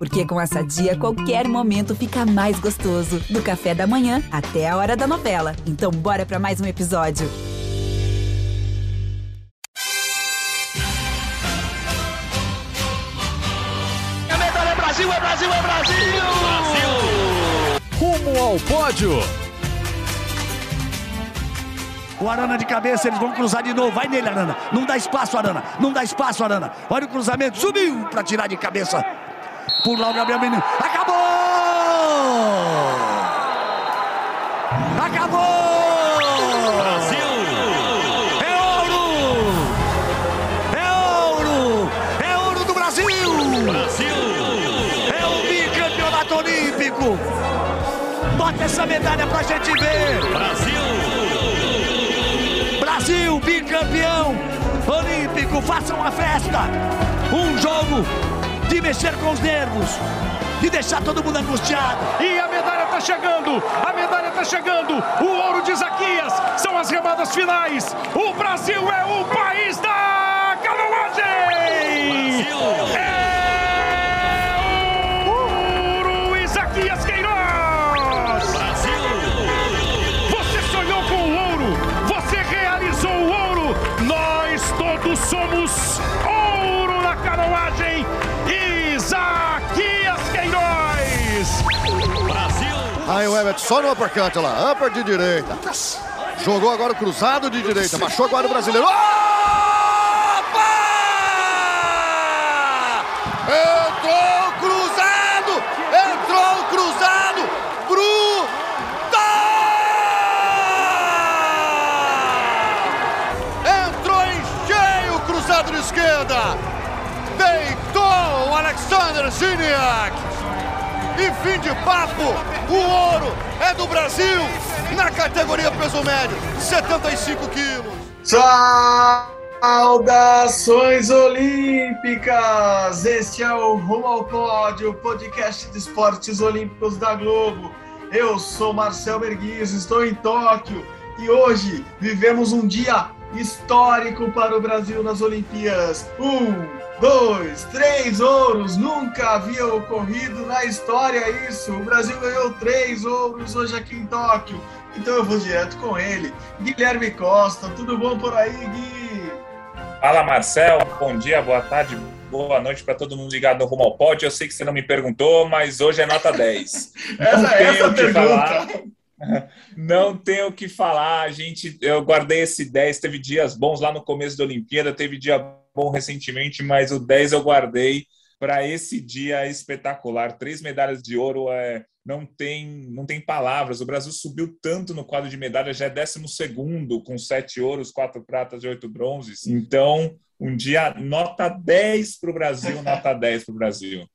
Porque com essa dia, qualquer momento fica mais gostoso. Do café da manhã até a hora da novela. Então, bora para mais um episódio. A medalha é Brasil, é Brasil, é Brasil! Brasil! Rumo ao pódio! O Arana de cabeça, eles vão cruzar de novo. Vai nele, Arana. Não dá espaço, Arana. Não dá espaço, Arana. Olha o cruzamento. Subiu para tirar de cabeça. Por lá o Gabriel Menino. Acabou! Acabou! Brasil! É ouro! É ouro! É ouro do Brasil! Brasil! É o bicampeonato olímpico! Bota essa medalha pra gente ver! Brasil! Brasil, bicampeão olímpico, faça uma festa! Um jogo de mexer com os nervos, de deixar todo mundo angustiado. E a medalha está chegando, a medalha está chegando, o ouro de Zaquias, são as remadas finais. O Brasil é o país da canoagem! Brasil! É Aí o Everton só no uppercut lá, upper de direita. Jogou agora o cruzado de direita, baixou agora o brasileiro. Opa! Entrou cruzado! Entrou cruzado! Brutal! Entrou em cheio o cruzado de esquerda! Deitou o Alexander Ziniak! E fim de papo, o ouro é do Brasil na categoria peso médio, 75 quilos. Saudações olímpicas! Este é o Rumo ao Pódio, podcast de esportes olímpicos da Globo. Eu sou Marcel Merguiz, estou em Tóquio e hoje vivemos um dia histórico para o Brasil nas Olimpíadas. Um, dois, três ouros, nunca havia ocorrido na história isso. O Brasil ganhou três ouros hoje aqui em Tóquio. Então eu vou direto com ele. Guilherme Costa, tudo bom por aí, Gui? Fala Marcel, bom dia, boa tarde, boa noite para todo mundo ligado no Rumo ao Pódio. Eu sei que você não me perguntou, mas hoje é nota 10. Essa é essa a pergunta. Falar. Não tenho o que falar, a gente, eu guardei esse 10, teve dias bons lá no começo da Olimpíada, teve dia bom recentemente, mas o 10 eu guardei para esse dia espetacular. Três medalhas de ouro é, não tem não tem palavras. O Brasil subiu tanto no quadro de medalhas, já é 12 com sete ouros, quatro pratas e oito bronzes. Então, um dia nota 10 para o Brasil, nota 10 para o Brasil.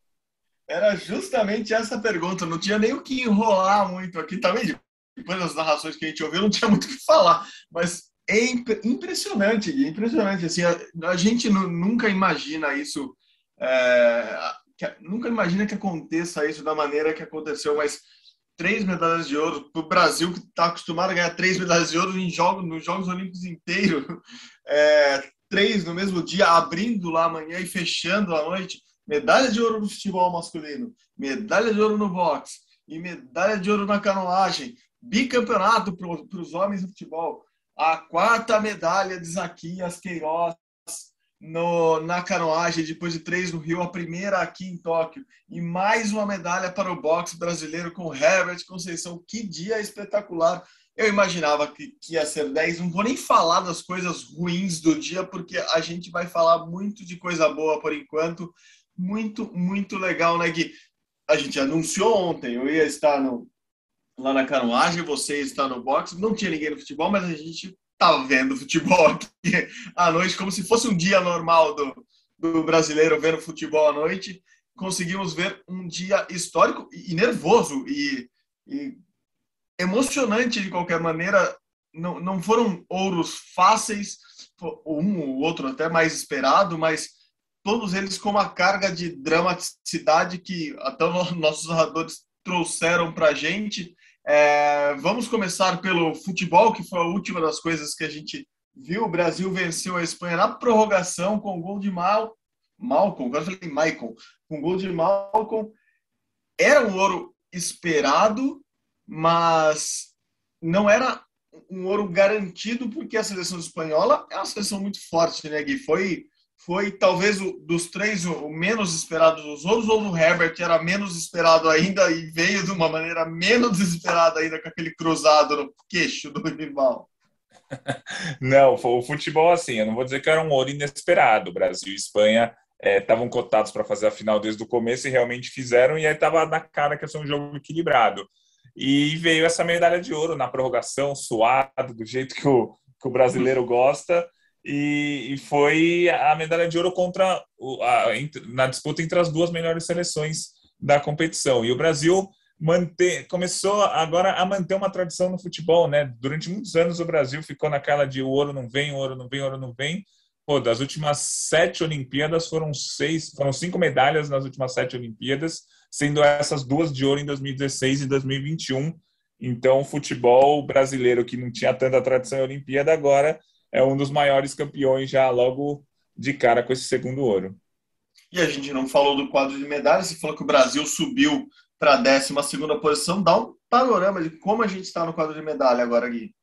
Era justamente essa pergunta, não tinha nem o que enrolar muito aqui também. Depois das narrações que a gente ouviu, não tinha muito o que falar, mas é impressionante, impressionante. Assim, a, a gente nunca imagina isso, é, que, nunca imagina que aconteça isso da maneira que aconteceu, mas três medalhas de ouro para o Brasil que está acostumado a ganhar três medalhas de ouro em jogos, nos Jogos Olímpicos inteiros, é, três no mesmo dia, abrindo lá amanhã e fechando à noite. Medalha de ouro no futebol masculino, medalha de ouro no boxe e medalha de ouro na canoagem, bicampeonato para os homens do futebol a quarta medalha de Zaquias Queiroz no, na canoagem, depois de três no Rio, a primeira aqui em Tóquio. E mais uma medalha para o boxe brasileiro com Herbert Conceição. Que dia espetacular! Eu imaginava que, que ia ser 10. Não vou nem falar das coisas ruins do dia, porque a gente vai falar muito de coisa boa por enquanto. Muito, muito legal, né, Gui? A gente anunciou ontem, eu ia estar no, lá na canoagem, você está no boxe. Não tinha ninguém no futebol, mas a gente tá vendo futebol aqui à noite, como se fosse um dia normal do, do brasileiro vendo futebol à noite. Conseguimos ver um dia histórico e, nervoso e, e, emocionante de qualquer maneira. Não, não foram ouros fáceis, um ou outro até mais esperado, mas todos eles com uma carga de dramaticidade que até os nossos narradores trouxeram para a gente. É, vamos começar pelo futebol, que foi a última das coisas que a gente viu. O Brasil venceu a Espanha na prorrogação com o gol de Mal. Malcolm, agora falei Michael, com gol de Malcolm, era um ouro esperado, mas não era um ouro garantido, porque a seleção espanhola é uma seleção muito forte, né, Gui? Foi, foi talvez o, dos três o, menos esperado dos outros, ou o Herbert era menos esperado ainda e veio de uma maneira menos esperada ainda com aquele cruzado no queixo do rival. Não, o futebol assim, eu não vou dizer que era um ouro inesperado. Brasil e Espanha estavam é, cotados para fazer a final desde o começo e realmente fizeram, e aí estava na cara que ia ser um jogo equilibrado. E veio essa medalha de ouro na prorrogação, suado, do jeito que o, que o brasileiro gosta, e, e, foi a medalha de ouro contra a, na disputa entre as duas melhores seleções da competição. E o Brasil manter, começou agora a manter uma tradição no futebol, né? Durante muitos anos o Brasil ficou naquela de o ouro não vem, o ouro não vem, o ouro não vem. Pô, das últimas sete Olimpíadas foram seis, foram cinco medalhas nas últimas sete Olimpíadas, sendo essas duas de ouro em 2016 e 2021. Então, o futebol brasileiro que não tinha tanta tradição em Olimpíada agora é um dos maiores campeões já logo de cara com esse segundo ouro. E a gente não falou do quadro de medalhas, você falou que o Brasil subiu para a 12 posição. Dá um panorama de como a gente está no quadro de medalha agora, Gui.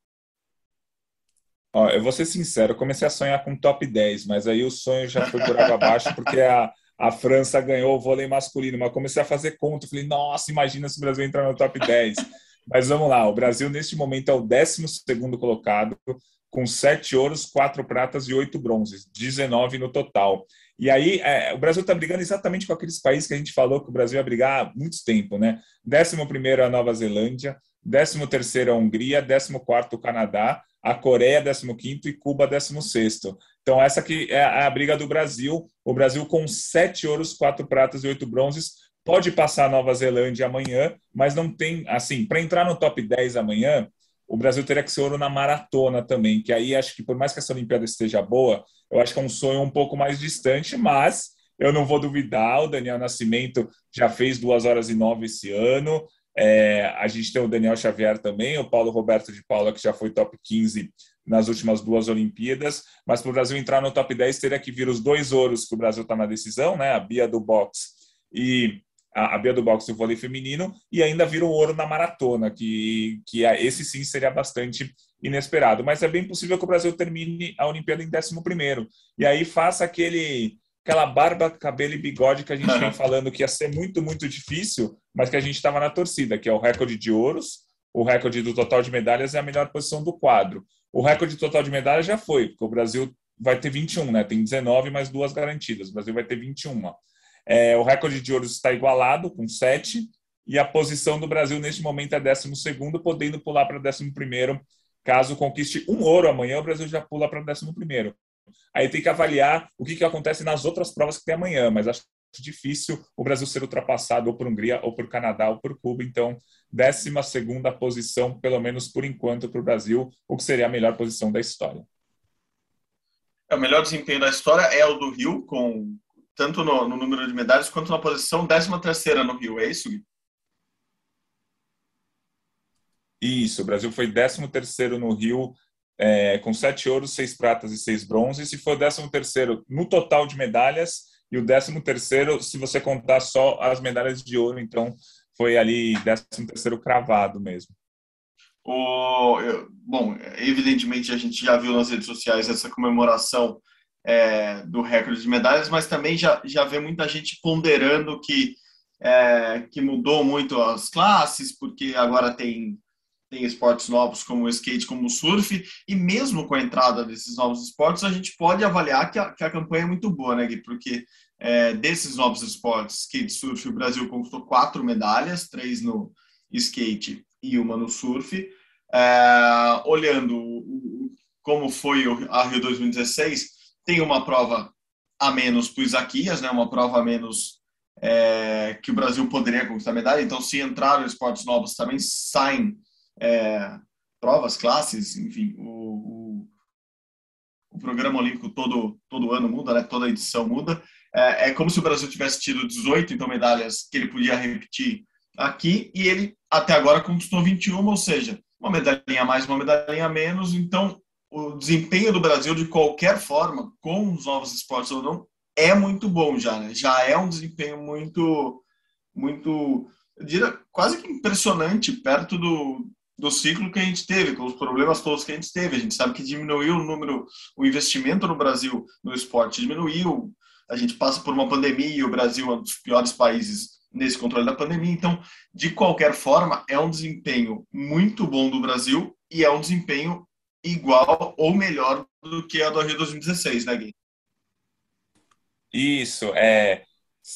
Ó, eu vou ser sincero, eu comecei a sonhar com top 10, mas aí o sonho já foi por água abaixo, porque a, a França ganhou o vôlei masculino, mas comecei a fazer conta, falei, nossa, imagina se o Brasil entrar no top 10. Mas vamos lá, o Brasil neste momento é o 12 colocado, com sete ouros, quatro pratas e oito bronzes, 19 no total. E aí, é, o Brasil está brigando exatamente com aqueles países que a gente falou que o Brasil ia brigar há muito tempo, né? 11 é a Nova Zelândia, 13 é a Hungria, 14 o Canadá, a Coreia 15 e Cuba 16. Então, essa aqui é a briga do Brasil. O Brasil com sete ouros, quatro pratas e oito bronzes. Pode passar a Nova Zelândia amanhã, mas não tem, assim, para entrar no top 10 amanhã, o Brasil teria que ser ouro na maratona também, que aí acho que por mais que essa Olimpíada esteja boa, eu acho que é um sonho um pouco mais distante, mas eu não vou duvidar, o Daniel Nascimento já fez duas horas e nove esse ano, é, a gente tem o Daniel Xavier também, o Paulo Roberto de Paula, que já foi top 15 nas últimas duas Olimpíadas, mas para o Brasil entrar no top 10 teria que vir os dois ouros que o Brasil está na decisão, né? A Bia do boxe e a, a Bia do boxe e o vôlei feminino, e ainda vira o ouro na maratona, que, que é, esse sim seria bastante inesperado. Mas é bem possível que o Brasil termine a Olimpíada em 11 e aí faça aquele aquela barba, cabelo e bigode que a gente vem falando que ia ser muito, muito difícil, mas que a gente estava na torcida, que é o recorde de ouros, o recorde do total de medalhas é a melhor posição do quadro. O recorde total de medalhas já foi, porque o Brasil vai ter 21, né? Tem 19 mais duas garantidas. O Brasil vai ter 21. É, o recorde de ouros está igualado, com 7, e a posição do Brasil neste momento é 12, podendo pular para 11. Caso conquiste um ouro amanhã, o Brasil já pula para 11. Aí tem que avaliar o que, que acontece nas outras provas que tem amanhã, mas acho difícil o Brasil ser ultrapassado ou por Hungria, ou por Canadá, ou por Cuba. Então, 12 posição, pelo menos por enquanto, para o Brasil, o que seria a melhor posição da história. É, o melhor desempenho da história é o do Rio, com tanto no, no número de medalhas quanto na posição 13 terceira no Rio, é isso, Gui? Isso, o Brasil foi 13 terceiro no Rio, é, com sete ouros, seis pratas e seis bronzes, e foi o 13 terceiro no total de medalhas, e o 13 terceiro se você contar só as medalhas de ouro, então foi ali 13 terceiro cravado mesmo. O, bom, evidentemente a gente já viu nas redes sociais essa comemoração é, do recorde de medalhas, mas também já, já vê muita gente ponderando que, é, que mudou muito as classes, porque agora tem, tem esportes novos como o skate, como o surf, e mesmo com a entrada desses novos esportes, a gente pode avaliar que a, que a campanha é muito boa, né, Gui? Porque é, desses novos esportes, skate surf, o Brasil conquistou quatro medalhas, três no skate e uma no surf. É, olhando como foi a Rio 2016, tem uma prova a menos para o Isaquias, né? uma prova a menos é, que o Brasil poderia conquistar medalha. Então, se entraram esportes novos, também saem é, provas, classes, enfim, o, o, o, programa olímpico todo, todo ano muda, né? toda edição muda. É, é como se o Brasil tivesse tido 18 então, medalhas que ele podia repetir aqui e ele até agora conquistou 21, ou seja, uma medalhinha a mais, uma medalhinha a menos. Então, o desempenho do Brasil, de qualquer forma, com os novos esportes ou não, é muito bom já, né? Já é um desempenho muito, muito, diria, quase que impressionante perto do, do ciclo que a gente teve, com os problemas todos que a gente teve. A gente sabe que diminuiu o número, o investimento no Brasil no esporte diminuiu. A gente passa por uma pandemia e o Brasil é um dos piores países nesse controle da pandemia. Então, de qualquer forma, é um desempenho muito bom do Brasil e é um desempenho igual ou melhor do que a do Rio 2016, né, Gui? Isso, é,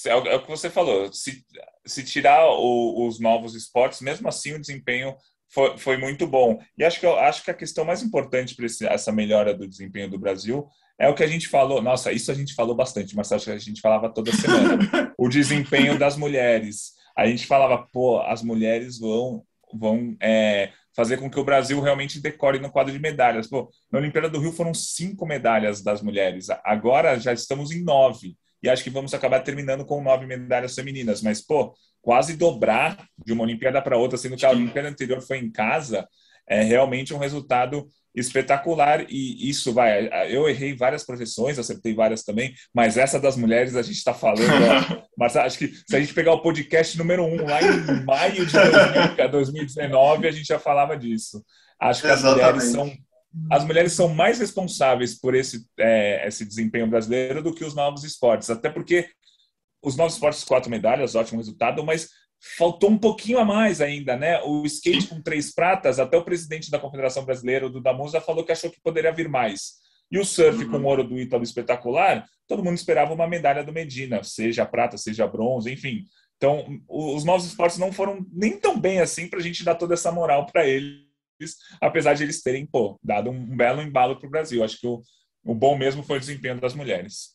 é, é o que você falou. Se, se tirar o, os novos esportes, mesmo assim o desempenho foi, foi muito bom. E acho que, eu, acho que a questão mais importante para essa melhora do desempenho do Brasil é o que a gente falou. Nossa, isso a gente falou bastante, mas acho que a gente falava toda semana. o desempenho das mulheres. A gente falava, pô, as mulheres vão, vão é, fazer com que o Brasil realmente decore no quadro de medalhas. Pô, na Olimpíada do Rio foram cinco medalhas das mulheres, agora já estamos em nove. E acho que vamos acabar terminando com nove medalhas femininas. Mas, pô, quase dobrar de uma Olimpíada para outra, sendo que a Olimpíada anterior foi em casa, é realmente um resultado espetacular e isso vai. Eu errei várias projeções, acertei várias também, mas essa das mulheres a gente está falando. mas acho que se a gente pegar o podcast número um lá em maio de 2019, a gente já falava disso. Acho que Exatamente. as mulheres são as mulheres são mais responsáveis por esse, é, esse desempenho brasileiro do que os novos esportes, até porque os novos esportes quatro medalhas, ótimo resultado, mas faltou um pouquinho a mais ainda, né? O skate com três pratas, até o presidente da Confederação Brasileira, do Damusa, falou que achou que poderia vir mais. E o surf uhum. com ouro do Ítalo espetacular, todo mundo esperava uma medalha do Medina, seja prata, seja bronze, enfim. Então, os novos esportes não foram nem tão bem assim para a gente dar toda essa moral para eles, apesar de eles terem pô, dado um belo embalo para o Brasil. Acho que o, o bom mesmo foi o desempenho das mulheres.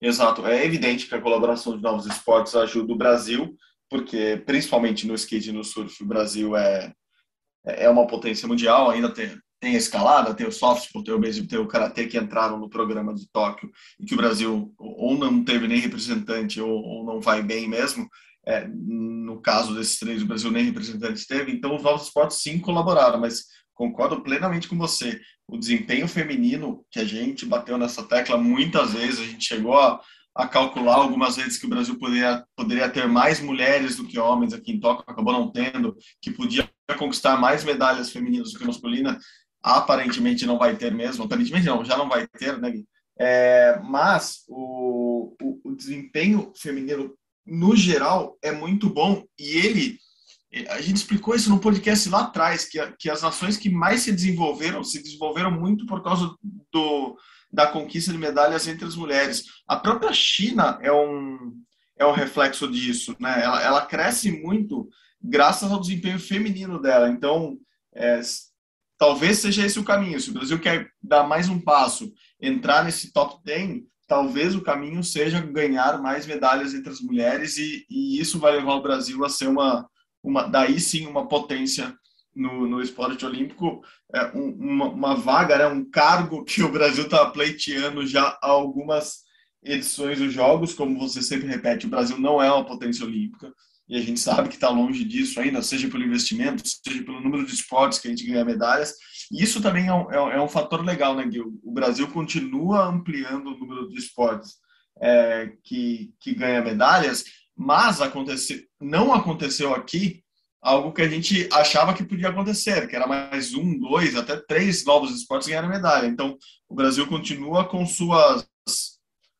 Exato. É evidente que a colaboração de novos esportes ajuda o Brasil, porque principalmente no skate e no surf o Brasil é é uma potência mundial, ainda tem, tem a escalada, tem o softball, tem o baseball, tem o karatê que entraram no programa de Tóquio e que o Brasil ou não teve nem representante ou, ou não vai bem mesmo. É, no caso desses três, o Brasil nem representante teve. Então, os novos esportes sim colaboraram, mas concordo plenamente com você. O desempenho feminino que a gente bateu nessa tecla muitas vezes, a gente chegou a, a calcular algumas vezes que o Brasil poderia, poderia ter mais mulheres do que homens aqui em Tóquio, acabou não tendo, que podia conquistar mais medalhas femininas do que masculina, aparentemente não vai ter mesmo, aparentemente não, já não vai ter, né? É, mas o, o, o desempenho feminino, no geral, é muito bom e ele a gente explicou isso no podcast lá atrás, que, que as nações que mais se desenvolveram, se desenvolveram muito por causa do, da conquista de medalhas entre as mulheres. A própria China é um, é um reflexo disso, né? Ela, ela cresce muito graças ao desempenho feminino dela. Então, é, talvez seja esse o caminho. Se o Brasil quer dar mais um passo, entrar nesse top 10, talvez o caminho seja ganhar mais medalhas entre as mulheres e, e isso vai levar o Brasil a ser uma, uma daí sim uma potência no, no esporte olímpico, é, um, uma, uma, vaga, né, um cargo que o Brasil está pleiteando já há algumas edições dos Jogos. Como você sempre repete, o Brasil não é uma potência olímpica e a gente sabe que está longe disso ainda, seja pelo investimento, seja pelo número de esportes que a gente ganha medalhas. E isso também é um, é um é fator legal, né, Gil? O Brasil continua ampliando o número de esportes é, que, que ganha medalhas, mas aconteceu, não aconteceu aqui algo que a gente achava que podia acontecer, que era mais um, dois, até três novos esportes ganhando medalha. Então, o Brasil continua com suas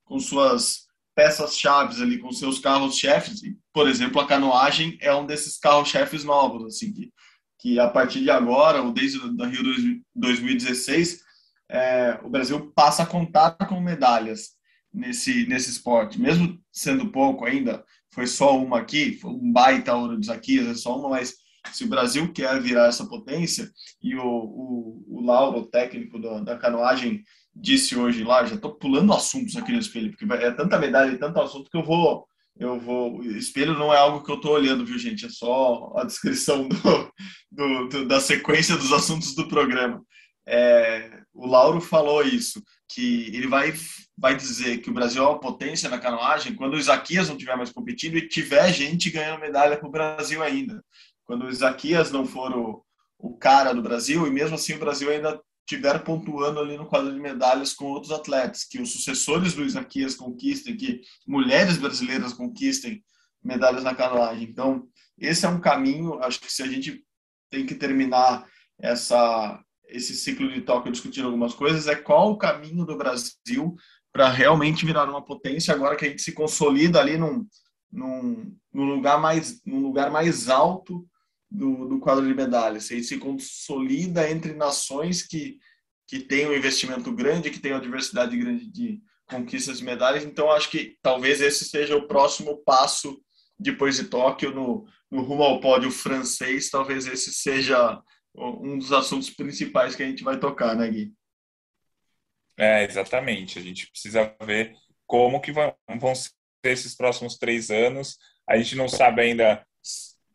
com suas peças-chave ali, com seus carros-chefes. Por exemplo, a canoagem é um desses carros-chefes novos, assim, que, que a partir de agora, ou desde o Rio 2016, é, o Brasil passa a contar com medalhas nesse, nesse esporte, mesmo sendo pouco ainda, foi só uma aqui, foi um baita ouro de Zaquias, é só uma, mas se o Brasil quer virar essa potência, e o, o, o Lauro, técnico da, da canoagem, disse hoje lá, já estou pulando assuntos aqui no espelho, porque é tanta medalha e tanto assunto que eu vou, eu vou, espelho não é algo que eu estou olhando, viu gente, é só a descrição do, do, do, da sequência dos assuntos do programa. É, o Lauro falou isso, que ele vai, vai dizer que o Brasil é uma potência na canoagem quando o Isaquias não estiver mais competindo e tiver gente ganhando medalha para o Brasil ainda. Quando o Isaquias não for o, o cara do Brasil, e mesmo assim o Brasil ainda tiver pontuando ali no quadro de medalhas com outros atletas, que os sucessores do Isaquias conquistem, que mulheres brasileiras conquistem medalhas na canoagem. Então, esse é um caminho, acho que se a gente tem que terminar essa esse ciclo de Tóquio discutindo algumas coisas, é qual o caminho do Brasil para realmente virar uma potência agora que a gente se consolida ali num, num, num lugar mais num lugar mais alto do, do quadro de medalhas. Ele se consolida entre nações que, que têm um investimento grande, que têm uma diversidade grande de conquistas de medalhas. Então, acho que talvez esse seja o próximo passo depois de Tóquio no, no rumo ao pódio francês. Talvez esse seja um dos assuntos principais que a gente vai tocar, né, Gui? É, exatamente. A gente precisa ver como que vão, ser esses próximos três anos. A gente não sabe ainda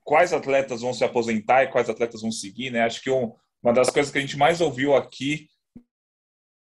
quais atletas vão se aposentar e quais atletas vão seguir, né? Acho que um, uma das coisas que a gente mais ouviu aqui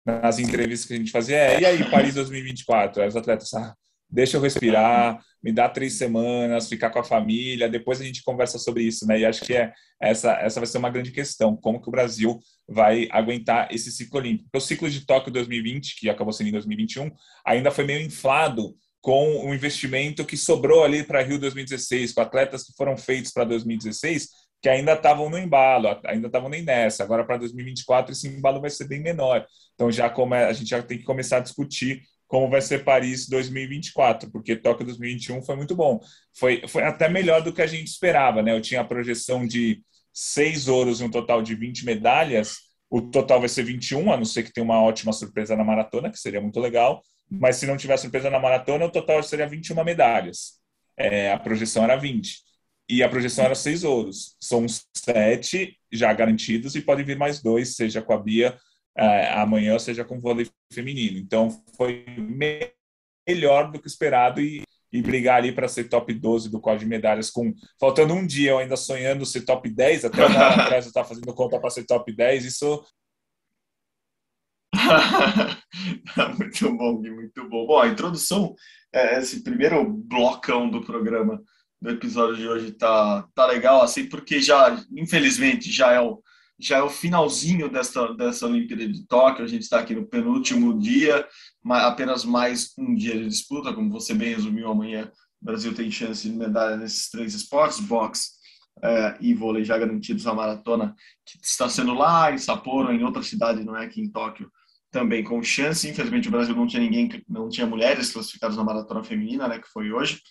nas entrevistas que a gente fazia é e aí, Paris 2024? Aí os atletas, ah, deixa eu respirar, me dá três semanas, ficar com a família, depois a gente conversa sobre isso, né? E acho que é, essa, essa vai ser uma grande questão, como que o Brasil vai aguentar esse ciclo olímpico. O ciclo de Tóquio 2020, que acabou sendo em 2021, ainda foi meio inflado com o investimento que sobrou ali para Rio 2016, com atletas que foram feitos para 2016, que ainda estavam no embalo, ainda estavam nem nessa. Agora, para 2024, esse embalo vai ser bem menor. Então, já come, a gente já tem que começar a discutir como vai ser Paris 2024, porque Tóquio 2021 foi muito bom. Foi, foi até melhor do que a gente esperava, né? Eu tinha a projeção de seis ouros e um total de 20 medalhas. O total vai ser 21, a não ser que tenha uma ótima surpresa na maratona, que seria muito legal mas se não tivesse surpresa na maratona, o total seria 21 medalhas. É, a projeção era 20. E a projeção era seis ouros. São sete já garantidos e podem vir mais dois, seja com a Bia amanhã, seja com vôlei feminino. Então foi melhor do que esperado e, e brigar ali para ser top 12 do quadro de medalhas, com faltando um dia, eu ainda sonhando ser top 10, até hora atrás eu estava fazendo conta para ser top 10, isso muito bom, muito bom. Bom, a introdução, é, esse primeiro blocão do programa, do episódio de hoje tá, tá legal, assim, porque já, infelizmente, já é o, já é o finalzinho dessa, dessa Olimpíada de Tóquio, a gente está aqui no penúltimo dia, apenas mais um dia de disputa, como você bem resumiu, amanhã o Brasil tem chance de medalha nesses três esportes, boxe, é, e vôlei já garantidos a maratona, que está sendo lá em Sapporo, em outra cidade, não é aqui em Tóquio, também com chance. Infelizmente, o Brasil não tinha ninguém, não tinha mulheres classificadas na maratona feminina, né, que foi hoje.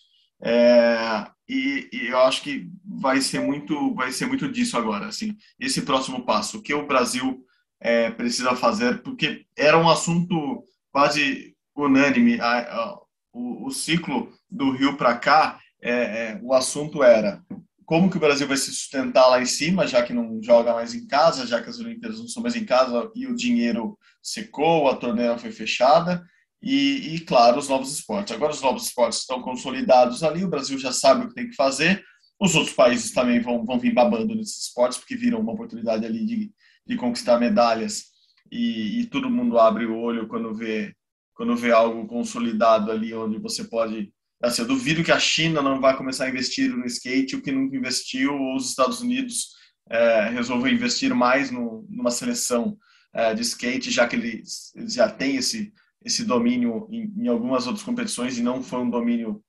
É, e, e, eu acho que vai ser muito, vai ser muito disso agora, assim, esse próximo passo, o que o Brasil é, precisa fazer, porque era um assunto quase unânime. A, a, o, o, ciclo do Rio para cá, é, é, o assunto era como que o Brasil vai se sustentar lá em cima, já que não joga mais em casa, já que as Olimpíadas não são mais em casa e o dinheiro secou, a torneira foi fechada, e, e, claro, os novos esportes. Agora os novos esportes estão consolidados ali, o Brasil já sabe o que tem que fazer, os outros países também vão, vão vir babando nesses esportes, porque viram uma oportunidade ali de, de conquistar medalhas, e, e todo mundo abre o olho quando vê, quando vê algo consolidado ali, onde você pode Assim, eu duvido que a China não vai começar a investir no skate, o que nunca investiu, ou os Estados Unidos é, resolveu investir mais no, numa seleção é, de skate, já que eles, eles já têm esse, esse domínio em, em, algumas outras competições e não foi um domínio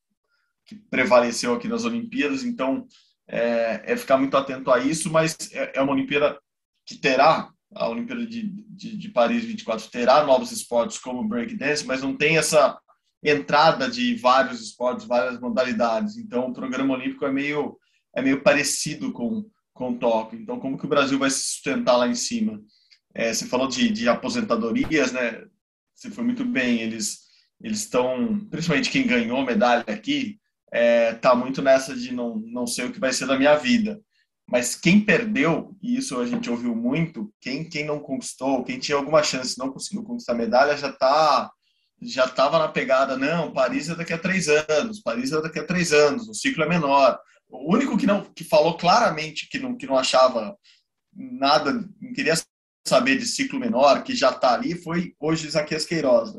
que prevaleceu aqui nas Olimpíadas. Então, é, é ficar muito atento a isso, mas é, é uma Olimpíada que terá, a Olimpíada de, de, de Paris 24 terá novos esportes como breakdance, mas não tem essa entrada de vários esportes, várias modalidades. Então, o programa olímpico é meio é meio parecido com com Tóquio. Então, como que o Brasil vai se sustentar lá em cima? É, você falou de, de aposentadorias, né? Você foi muito bem. Eles eles estão, principalmente quem ganhou medalha aqui, é, tá muito nessa de não não sei o que vai ser da minha vida. Mas quem perdeu, e isso a gente ouviu muito, quem quem não conquistou, quem tinha alguma chance não conseguiu conquistar medalha, já está já estava na pegada, não, Paris é daqui a três anos, Paris é daqui a três anos, o ciclo é menor. O único que não que falou claramente que não, que não achava nada, não queria saber de ciclo menor, que já está ali, foi hoje Isaquias Queiroz.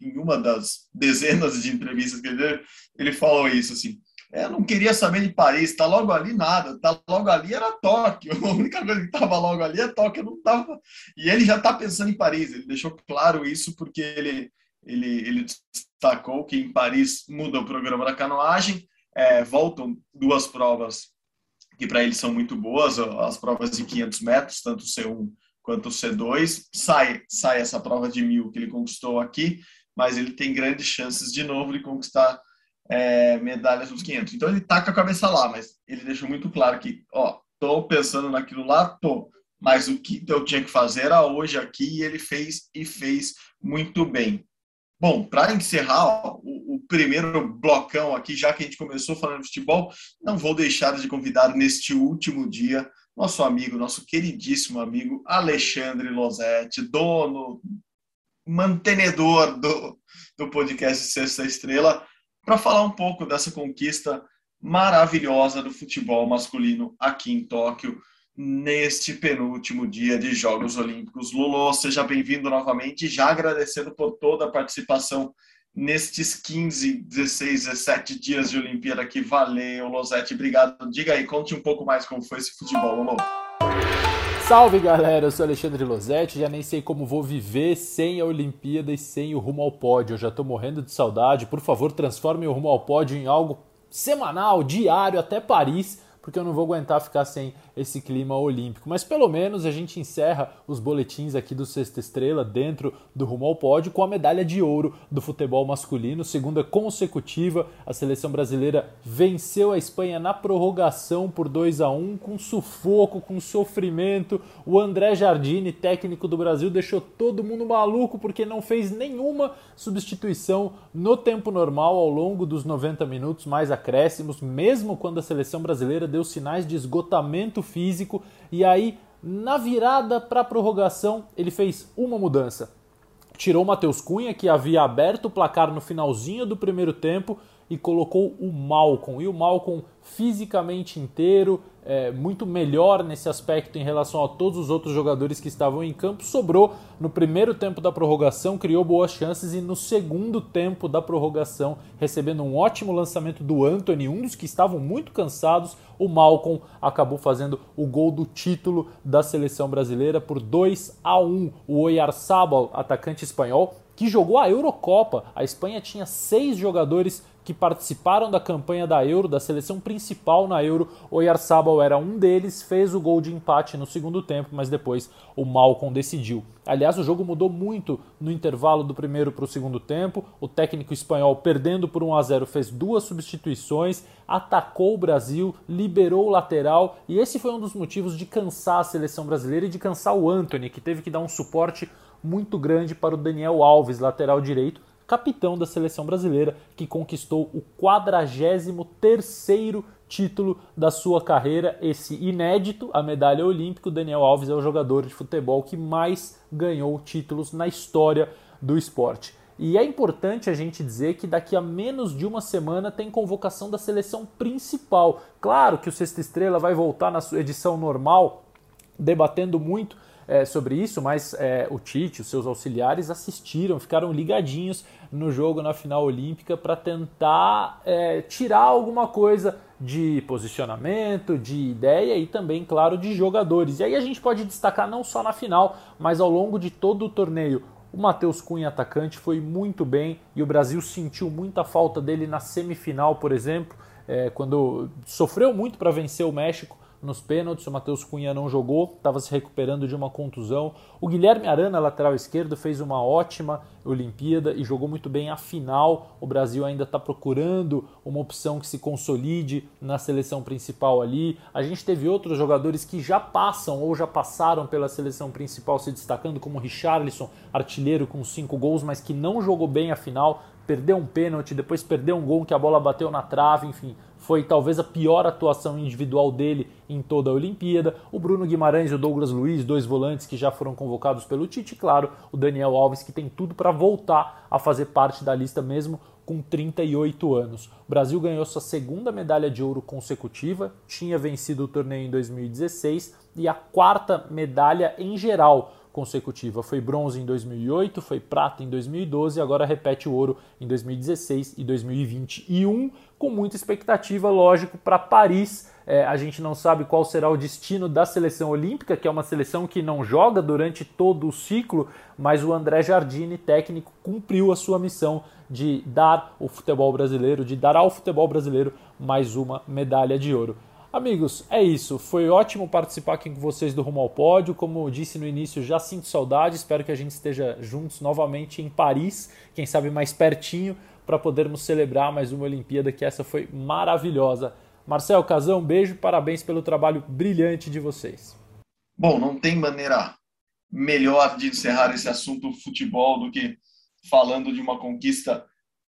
Em uma das dezenas de entrevistas que ele deu, ele falou isso, assim, É, eu não queria saber de Paris, tá logo ali nada, tá logo ali era Tóquio. A única coisa que tava logo ali é Tóquio, não tava. E ele já tá pensando em Paris, ele deixou claro isso porque ele, ele, ele destacou que em Paris muda o programa da canoagem, é, voltam duas provas que para ele são muito boas, as provas de 500 metros, tanto o C1 quanto o C2. Sai, sai essa prova de mil que ele conquistou aqui, mas ele tem grandes chances de novo de conquistar é, medalhas nos 500. Então ele tá com a cabeça lá, mas ele deixou muito claro que, ó, tô pensando naquilo lá, tô. Mas o que eu tinha que fazer era hoje aqui e ele fez e fez muito bem. Bom, para encerrar ó, o, o, primeiro blocão aqui, já que a gente começou falando de futebol, não vou deixar de convidar neste último dia nosso amigo, nosso queridíssimo amigo Alexandre Losetti, dono, mantenedor do, do podcast Sexta Estrela, para falar um pouco dessa conquista maravilhosa do futebol masculino aqui em Tóquio neste penúltimo dia de Jogos Olímpicos. Lulu, seja bem-vindo novamente, já agradecendo por toda a participação nestes 15, 16, 17 dias de Olimpíada que valeu, Losete, obrigado. Diga aí, conte um pouco mais como foi esse futebol, Lulu. Salve galera, eu sou Alexandre Losetti, já nem sei como vou viver sem a Olimpíada e sem o Rumo ao Pódio. Eu já tô morrendo de saudade. Por favor, transforme o Rumo ao Pódio em algo semanal, diário, até Paris porque eu não vou aguentar ficar sem esse clima olímpico. Mas pelo menos a gente encerra os boletins aqui do Sexta Estrela dentro do Rumo ao Pódio com a medalha de ouro do futebol masculino, segunda consecutiva. A seleção brasileira venceu a Espanha na prorrogação por 2 a 1 com sufoco, com sofrimento. O André Jardine, técnico do Brasil, deixou todo mundo maluco porque não fez nenhuma substituição no tempo normal ao longo dos 90 minutos mais acréscimos, mesmo quando a seleção brasileira deu sinais de esgotamento físico e aí na virada para a prorrogação ele fez uma mudança. Tirou o Matheus Cunha, que havia aberto o placar no finalzinho do primeiro tempo, e colocou o Malcom. E o Malcom fisicamente inteiro, é, muito melhor nesse aspecto em relação a todos os outros jogadores que estavam em campo. Sobrou no primeiro tempo da prorrogação, criou boas chances e no segundo tempo da prorrogação, recebendo um ótimo lançamento do Anthony, um dos que estavam muito cansados, o Malcom acabou fazendo o gol do título da seleção brasileira por 2 a 1. O Oyarzabal, atacante espanhol, que jogou a Eurocopa. A Espanha tinha seis jogadores que participaram da campanha da Euro, da seleção principal na Euro. Oyarzabal era um deles, fez o gol de empate no segundo tempo, mas depois o Malcom decidiu. Aliás, o jogo mudou muito no intervalo do primeiro para o segundo tempo. O técnico espanhol, perdendo por 1 a 0, fez duas substituições, atacou o Brasil, liberou o lateral, e esse foi um dos motivos de cansar a seleção brasileira e de cansar o Anthony, que teve que dar um suporte muito grande para o Daniel Alves, lateral direito, capitão da seleção brasileira, que conquistou o 43º título da sua carreira, esse inédito, a medalha olímpica. O Daniel Alves é o jogador de futebol que mais ganhou títulos na história do esporte. E é importante a gente dizer que daqui a menos de uma semana tem convocação da seleção principal. Claro que o Sexta Estrela vai voltar na sua edição normal, debatendo muito é, sobre isso, mas é, o Tite, os seus auxiliares assistiram, ficaram ligadinhos no jogo na final olímpica para tentar é, tirar alguma coisa de posicionamento, de ideia e também, claro, de jogadores. E aí a gente pode destacar não só na final, mas ao longo de todo o torneio. O Matheus Cunha, atacante, foi muito bem e o Brasil sentiu muita falta dele na semifinal, por exemplo, é, quando sofreu muito para vencer o México nos pênaltis. O Matheus Cunha não jogou, estava se recuperando de uma contusão. O Guilherme Arana, lateral esquerdo, fez uma ótima Olimpíada e jogou muito bem a final. O Brasil ainda está procurando uma opção que se consolide na seleção principal ali. A gente teve outros jogadores que já passam ou já passaram pela seleção principal se destacando, como Richarlison, artilheiro com cinco gols, mas que não jogou bem a final. Perdeu um pênalti, depois perdeu um gol que a bola bateu na trave, enfim, foi talvez a pior atuação individual dele em toda a Olimpíada. O Bruno Guimarães e o Douglas Luiz, dois volantes que já foram convocados pelo Tite, claro, o Daniel Alves que tem tudo para voltar a fazer parte da lista mesmo com 38 anos. O Brasil ganhou sua segunda medalha de ouro consecutiva, tinha vencido o torneio em 2016 e a quarta medalha em geral consecutiva. Foi bronze em 2008, foi prata em 2012 e agora repete o ouro em 2016 e 2021, com muita expectativa, lógico, para Paris. É, a gente não sabe qual será o destino da seleção olímpica, que é uma seleção que não joga durante todo o ciclo, mas o André Jardine, técnico, cumpriu a sua missão de dar o futebol brasileiro, de dar ao futebol brasileiro mais uma medalha de ouro. Amigos, é isso. Foi ótimo participar aqui com vocês do Rumo ao Pódio. Como eu disse no início, já sinto saudade. Espero que a gente esteja juntos novamente em Paris, quem sabe mais pertinho, para podermos celebrar mais uma Olimpíada, que essa foi maravilhosa. Marcel Casão, beijo, parabéns pelo trabalho brilhante de vocês. Bom, não tem maneira melhor de encerrar esse assunto futebol do que falando de uma conquista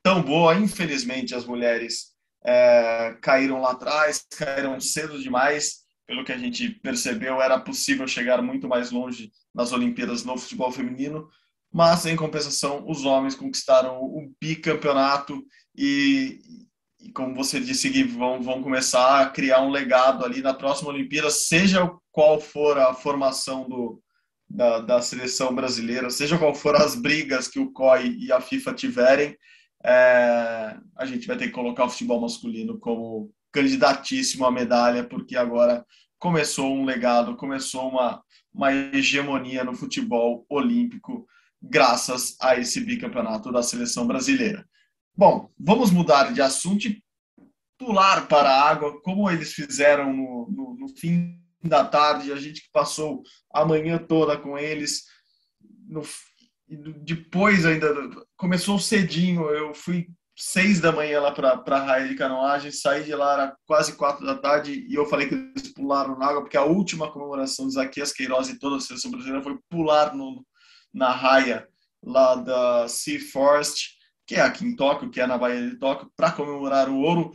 tão boa. Infelizmente, as mulheres é, caíram lá atrás, caíram cedo demais. Pelo que a gente percebeu, era possível chegar muito mais longe nas Olimpíadas no futebol feminino, mas em compensação, os homens conquistaram o bicampeonato e, e como você disse, Gui, vão, vão começar a criar um legado ali na próxima Olimpíada, seja qual for a formação do, da, da seleção brasileira, seja qual for as brigas que o COI e a FIFA tiverem, é, a gente vai ter que colocar o futebol masculino como candidatíssimo à medalha, porque agora começou um legado, começou uma, uma hegemonia no futebol olímpico, graças a esse bicampeonato da seleção brasileira. Bom, vamos mudar de assunto e pular para a água, como eles fizeram no, no, no fim da tarde, a gente que passou a manhã toda com eles, no, depois ainda começou cedinho. Eu fui seis da manhã lá para a raia de canoagem, saí de lá era quase quatro da tarde e eu falei que eles pularam na água porque a última comemoração de Zaquias Queiroz e toda a seleção brasileira foi pular no, na raia lá da Sea Forest, que é aqui em Tóquio, que é na Baía de Tóquio, para comemorar o ouro.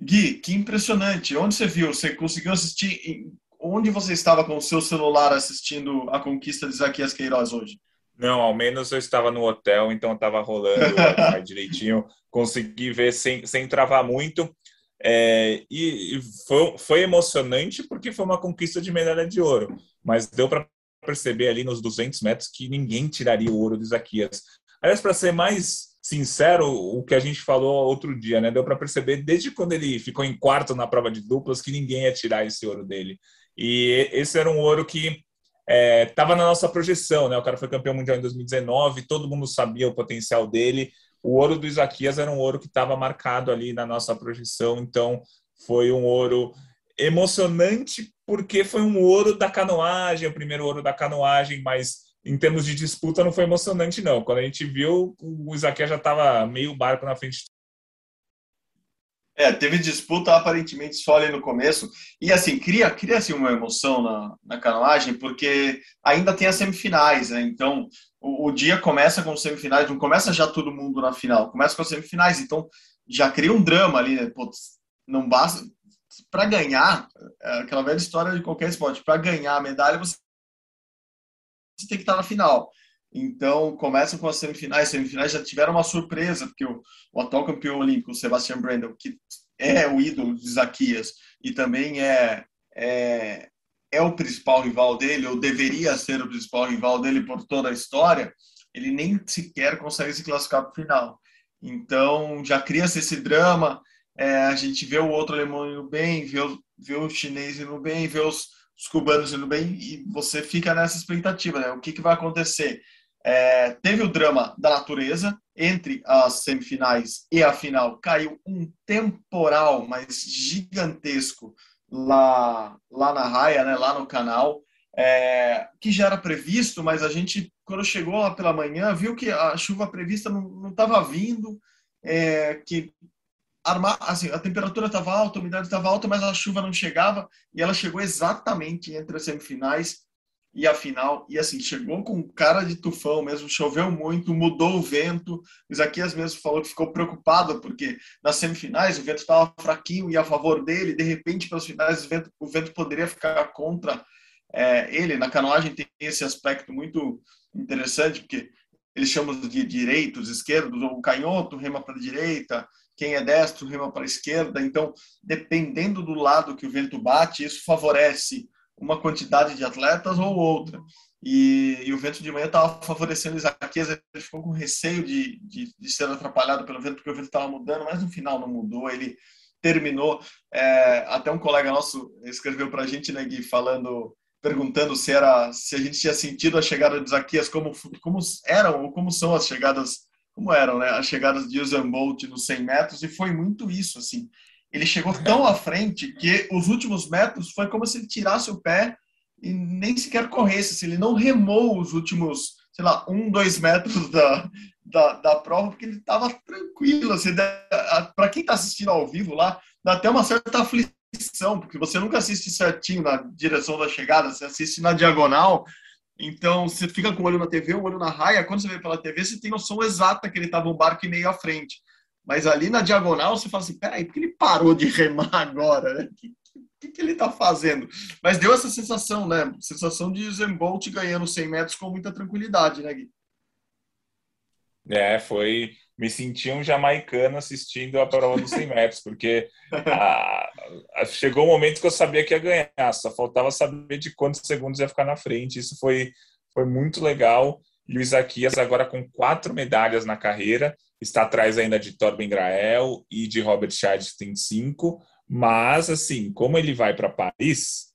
Gui, que impressionante! Onde você viu? Você conseguiu assistir? Onde você estava com o seu celular assistindo a conquista de Zaquias Queiroz hoje? Não, ao menos eu estava no hotel, então estava rolando direitinho, consegui ver sem, sem travar muito. É, e foi, foi emocionante porque foi uma conquista de medalha de ouro, mas deu para perceber ali nos 200 metros que ninguém tiraria o ouro de Isaquias. Aliás, para ser mais sincero, o que a gente falou outro dia, né? Deu para perceber desde quando ele ficou em quarto na prova de duplas que ninguém ia tirar esse ouro dele. E esse era um ouro que estava é, na nossa projeção, né? O cara foi campeão mundial em 2019, todo mundo sabia o potencial dele. O ouro do Isaquias era um ouro que estava marcado ali na nossa projeção, então foi um ouro emocionante porque foi um ouro da canoagem, o primeiro ouro da canoagem, mas em termos de disputa não foi emocionante não. Quando a gente viu, o Isaquias já estava meio barco na frente é, teve disputa aparentemente só ali no começo. E assim, cria, cria assim, uma emoção na, na canoagem, porque ainda tem as semifinais, né? Então, o, o, dia começa com semifinais, não começa já todo mundo na final, começa com as semifinais. Então, já cria um drama ali, né? não basta. Para ganhar, é aquela velha história de qualquer esporte, para ganhar a medalha, você tem que estar na final. Então, começa com as semifinais. As semifinais já tiveram uma surpresa, porque o, o atual campeão olímpico, Sebastian Brandel, que é o ídolo de Zaquias e também é, é, é o principal rival dele, ou deveria ser o principal rival dele por toda a história, ele nem sequer consegue se classificar para o final. Então, já cria-se esse drama. É, a gente vê o outro alemão indo bem, vê o, vê o chinês indo bem, vê os, os cubanos indo bem, e você fica nessa expectativa, né? O que, que vai acontecer? É, teve o drama da natureza entre as semifinais e a final. Caiu um temporal, mas gigantesco lá, lá na raia, né, lá no canal, é, que já era previsto, mas a gente, quando chegou lá pela manhã, viu que a chuva prevista não estava vindo, é, que armar, assim, a temperatura estava alta, a umidade estava alta, mas a chuva não chegava, e ela chegou exatamente entre as semifinais e a final, e assim, chegou com cara de tufão mesmo, choveu muito, mudou o vento. Isaquias mesmo falou que ficou preocupado, porque nas semifinais o vento estava fraquinho e a favor dele, de repente, para as finais, o vento, o vento poderia ficar contra é, ele. Na canoagem tem esse aspecto muito interessante, porque eles chamam de direitos, esquerdos, o canhoto rema para a direita, quem é destro rema para a esquerda. Então, dependendo do lado que o vento bate, isso favorece uma quantidade de atletas ou outra. e, e, o vento de manhã estava favorecendo o Isaquias, ele ficou com receio de, de, de, ser atrapalhado pelo vento, porque o vento estava mudando, mas no final não mudou, ele terminou. É, até um colega nosso escreveu para a gente, né, Gui, falando, perguntando se era se a gente tinha sentido a chegada de Isaquias como, como eram ou como são as chegadas, como eram, né, as chegadas de Usain Bolt nos 100 metros, e foi muito isso, assim. Ele chegou tão à frente que os últimos metros foi como se ele tirasse o pé e nem sequer corresse, assim, ele não remou os últimos, sei lá, um, dois metros da, da, da prova, porque ele estava tranquilo. Assim, Para quem está assistindo ao vivo lá, dá até uma certa aflição, porque você nunca assiste certinho na direção da chegada, você assiste na diagonal, então você fica com o olho na TV, o olho na raia, quando você vê pela TV, você tem noção exata que ele estava um barco e meio à frente. Mas ali na diagonal, você fala assim, peraí, por que ele parou de remar agora? Que, que, que ele está fazendo? Mas deu essa sensação, né? Sensação de Usain Bolt ganhando 100 metros com muita tranquilidade, né, Gui? É, foi. Me senti um jamaicano assistindo a prova dos 100 metros, porque a, a, chegou um momento que eu sabia que ia ganhar, só faltava saber de quantos segundos ia ficar na frente. Isso foi, foi muito legal. E o Isaquias agora com quatro medalhas na carreira, está atrás ainda de Torben Grael e de Robert Scheid, que tem cinco. Mas, assim, como ele vai para Paris,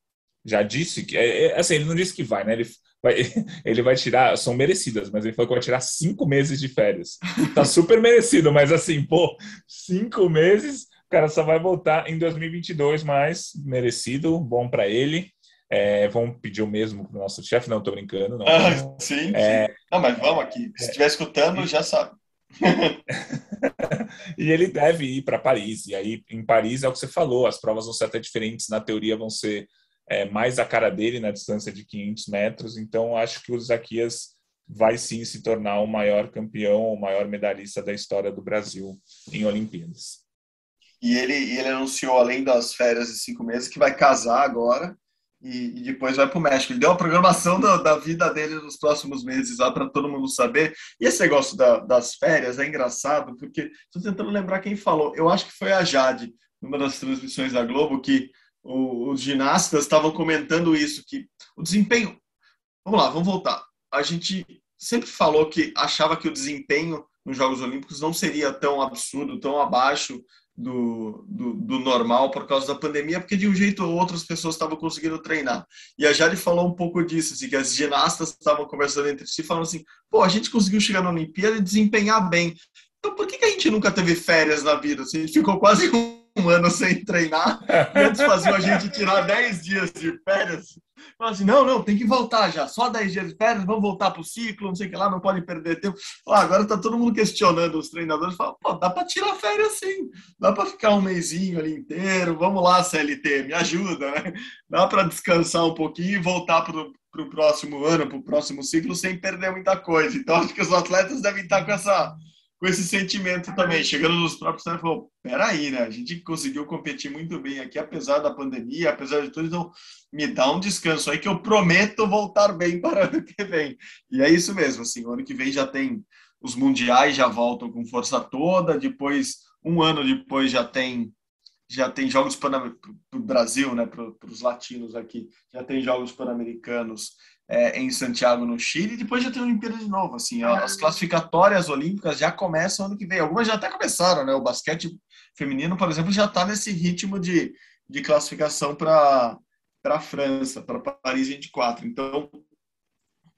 já disse que. É, é, assim, ele não disse que vai, né? Ele vai, ele vai tirar. São merecidas, mas ele falou que vai tirar cinco meses de férias. Tá super merecido, mas assim, pô, cinco meses, o cara só vai voltar em 2022, mas merecido, bom para ele. É, vamos pedir o mesmo pro nosso chefe, não, tô brincando. Não, ah, sim, é, sim. Não, mas vamos aqui. Se estiver escutando, já sabe. e ele deve ir para Paris. E aí, em Paris, é o que você falou, as provas vão ser até diferentes. Na teoria, vão ser é, mais a cara dele na distância de 500 metros. Então, acho que o Zaquias vai sim se tornar o maior campeão, o maior medalhista da história do Brasil em Olimpíadas. E ele, ele anunciou, além das férias de cinco meses, que vai casar agora e, e depois vai para o México. Ele deu a programação da, da vida dele nos próximos meses lá para todo mundo saber. E esse negócio da, das férias é engraçado, porque estou tentando lembrar quem falou. Eu acho que foi a Jade, numa das transmissões da Globo, que o, os ginastas estavam comentando isso, que o desempenho. Vamos lá, vamos voltar. A gente sempre falou que achava que o desempenho nos Jogos Olímpicos não seria tão absurdo, tão abaixo do, do, do, normal por causa da pandemia, porque de um jeito ou outro as pessoas estavam conseguindo treinar. E a Jari falou um pouco disso, assim, que as ginastas estavam conversando entre si, falando assim, pô, a gente conseguiu chegar na Olimpíada e desempenhar bem. Então por que, que a gente nunca teve férias na vida? Assim, a gente ficou quase um ano sem treinar, e antes faziam a gente tirar 10 dias de férias Fala assim, não, não, tem que voltar já. Só 10 dias de férias, vamos voltar para o ciclo, não sei o que lá, não pode perder tempo. Fala, agora está todo mundo questionando os treinadores. Fala, pô, dá para tirar férias sim. Dá para ficar um mêsinho ali inteiro. Vamos lá, CLT, me ajuda, né? Dá para descansar um pouquinho e voltar para o próximo ano, para o próximo ciclo, sem perder muita coisa. Então, acho que os atletas devem estar com essa com esse sentimento também. Chegando nos próprios treinos, falou: peraí, né? A gente conseguiu competir muito bem aqui, apesar da pandemia, apesar de tudo, então me dá um descanso aí que eu prometo voltar bem para o ano que vem. E é isso mesmo, assim, o ano que vem já tem os mundiais, já voltam com força toda, depois, um ano depois, já tem já tem jogos para o Brasil, né, para os latinos aqui, já tem jogos pan-americanos é, em Santiago, no Chile, e depois já tem a Olimpíada de novo. Assim, as classificatórias olímpicas já começam ano que vem. Algumas já até começaram, né? O basquete feminino, por exemplo, já está nesse ritmo de, de classificação para a França, para Paris 24. Então,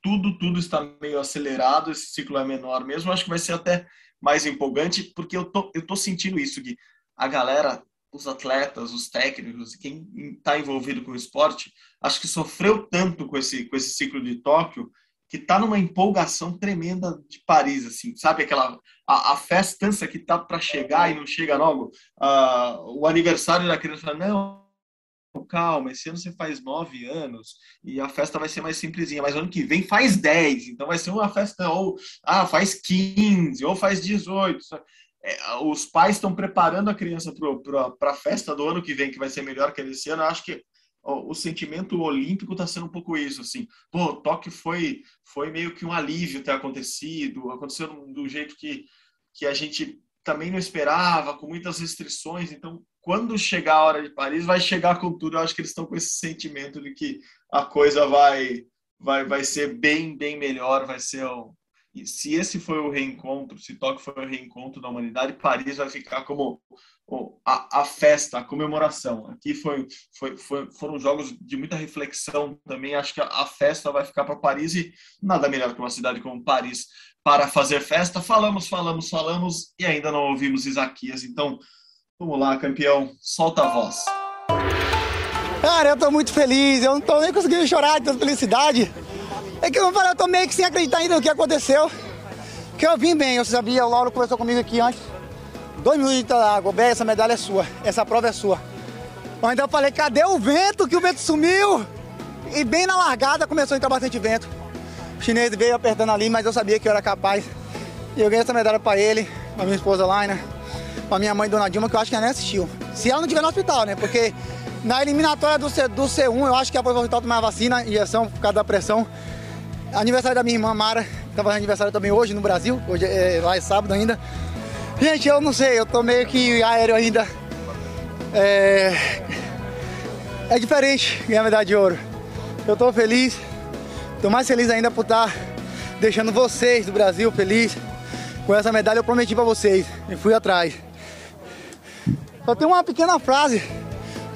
tudo, tudo está meio acelerado, esse ciclo é menor mesmo. Acho que vai ser até mais empolgante, porque eu tô, eu tô sentindo isso, que a galera os atletas, os técnicos, quem está envolvido com o esporte, acho que sofreu tanto com esse, com esse ciclo de Tóquio que está numa empolgação tremenda de Paris, assim, sabe aquela a, a festança que tá para chegar e não chega logo, uh, o aniversário da criança, não, calma, esse ano você faz nove anos e a festa vai ser mais simplesinha, mas ano que vem faz dez, então vai ser uma festa ou ah faz quinze ou faz dezoito, é, os pais estão preparando a criança para a festa do ano que vem, que vai ser melhor que esse ano. Eu acho que o, o sentimento olímpico está sendo um pouco isso, assim. Pô, Tóquio foi, foi meio que um alívio ter acontecido, aconteceu do jeito que, que a gente também não esperava, com muitas restrições. Então, quando chegar a hora de Paris, vai chegar com tudo. Eu acho que eles estão com esse sentimento de que a coisa vai vai, vai ser bem, bem melhor, vai ser se esse foi o reencontro, se Tóquio foi o reencontro da humanidade, Paris vai ficar como a, a festa, a comemoração. Aqui foi, foi, foi, foram jogos de muita reflexão também. Acho que a, a festa vai ficar para Paris e nada melhor que uma cidade como Paris para fazer festa. Falamos, falamos, falamos e ainda não ouvimos Isaquias. Então, vamos lá, campeão, solta a voz. Cara, eu tô muito feliz, eu não tô nem conseguindo chorar de tanta felicidade. É que eu, falar, eu tô meio que sem acreditar ainda no que aconteceu. Que eu vim bem, eu sabia, o Lauro conversou comigo aqui antes. Dois minutos de água, bem, essa medalha é sua, essa prova é sua. Eu ainda falei, cadê o vento? Que o vento sumiu. E bem na largada começou a entrar bastante vento. O chinês veio apertando ali, mas eu sabia que eu era capaz. E eu ganhei essa medalha para ele, pra minha esposa Laina, pra minha mãe Dona Dilma, que eu acho que ela nem assistiu. Se ela não estiver no hospital, né? Porque na eliminatória do, C, do C1, eu acho que foi o hospital tomar vacina, injeção por causa da pressão. Aniversário da minha irmã Mara, tá fazendo aniversário também hoje no Brasil, hoje é, lá é sábado ainda. Gente, eu não sei, eu tô meio que aéreo ainda. É, é diferente ganhar medalha de ouro. Eu tô feliz, tô mais feliz ainda por estar tá deixando vocês do Brasil feliz com essa medalha. Eu prometi para vocês e fui atrás. Só tem uma pequena frase,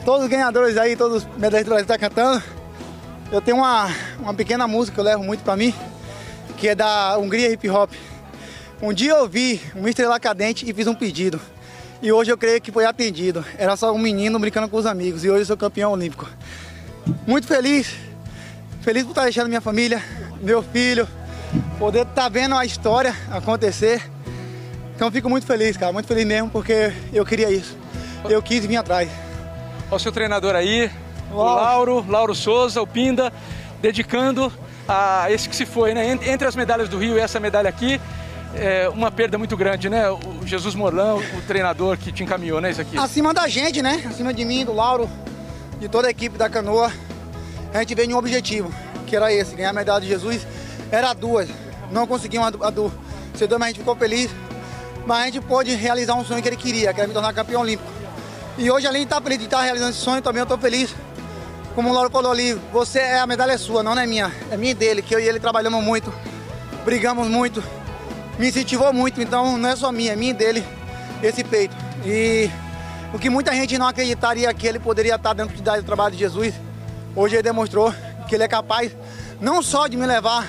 todos os ganhadores aí, todos os medalhas do Brasil estão tá cantando. Eu tenho uma, uma pequena música que eu levo muito para mim, que é da Hungria Hip Hop. Um dia eu vi uma estrela cadente e fiz um pedido. E hoje eu creio que foi atendido. Era só um menino brincando com os amigos e hoje eu sou campeão olímpico. Muito feliz, feliz por estar deixando minha família, meu filho, poder estar tá vendo a história acontecer. Então fico muito feliz, cara, muito feliz mesmo porque eu queria isso. Eu quis vir atrás. Olha o seu treinador aí, o Lauro, Lauro Souza, o Pinda, dedicando a esse que se foi, né? Entre as medalhas do Rio e essa medalha aqui, é uma perda muito grande, né? O Jesus Morlão, o treinador que te encaminhou, né, isso aqui? Acima da gente, né? Acima de mim, do Lauro, de toda a equipe da canoa, a gente veio em um objetivo, que era esse, ganhar a medalha de Jesus. Era duas, não conseguimos a do, a do C2, mas a gente ficou feliz. Mas a gente pôde realizar um sonho que ele queria, que era me tornar campeão olímpico. E hoje, além de estar feliz de estar realizando esse sonho, também eu estou feliz como o Lauro falou ali, você é a medalha é sua, não é minha, é minha e dele, que eu e ele trabalhamos muito, brigamos muito, me incentivou muito, então não é só minha, é minha e dele esse peito. E o que muita gente não acreditaria que ele poderia estar dentro do trabalho de Jesus, hoje ele demonstrou que ele é capaz não só de me levar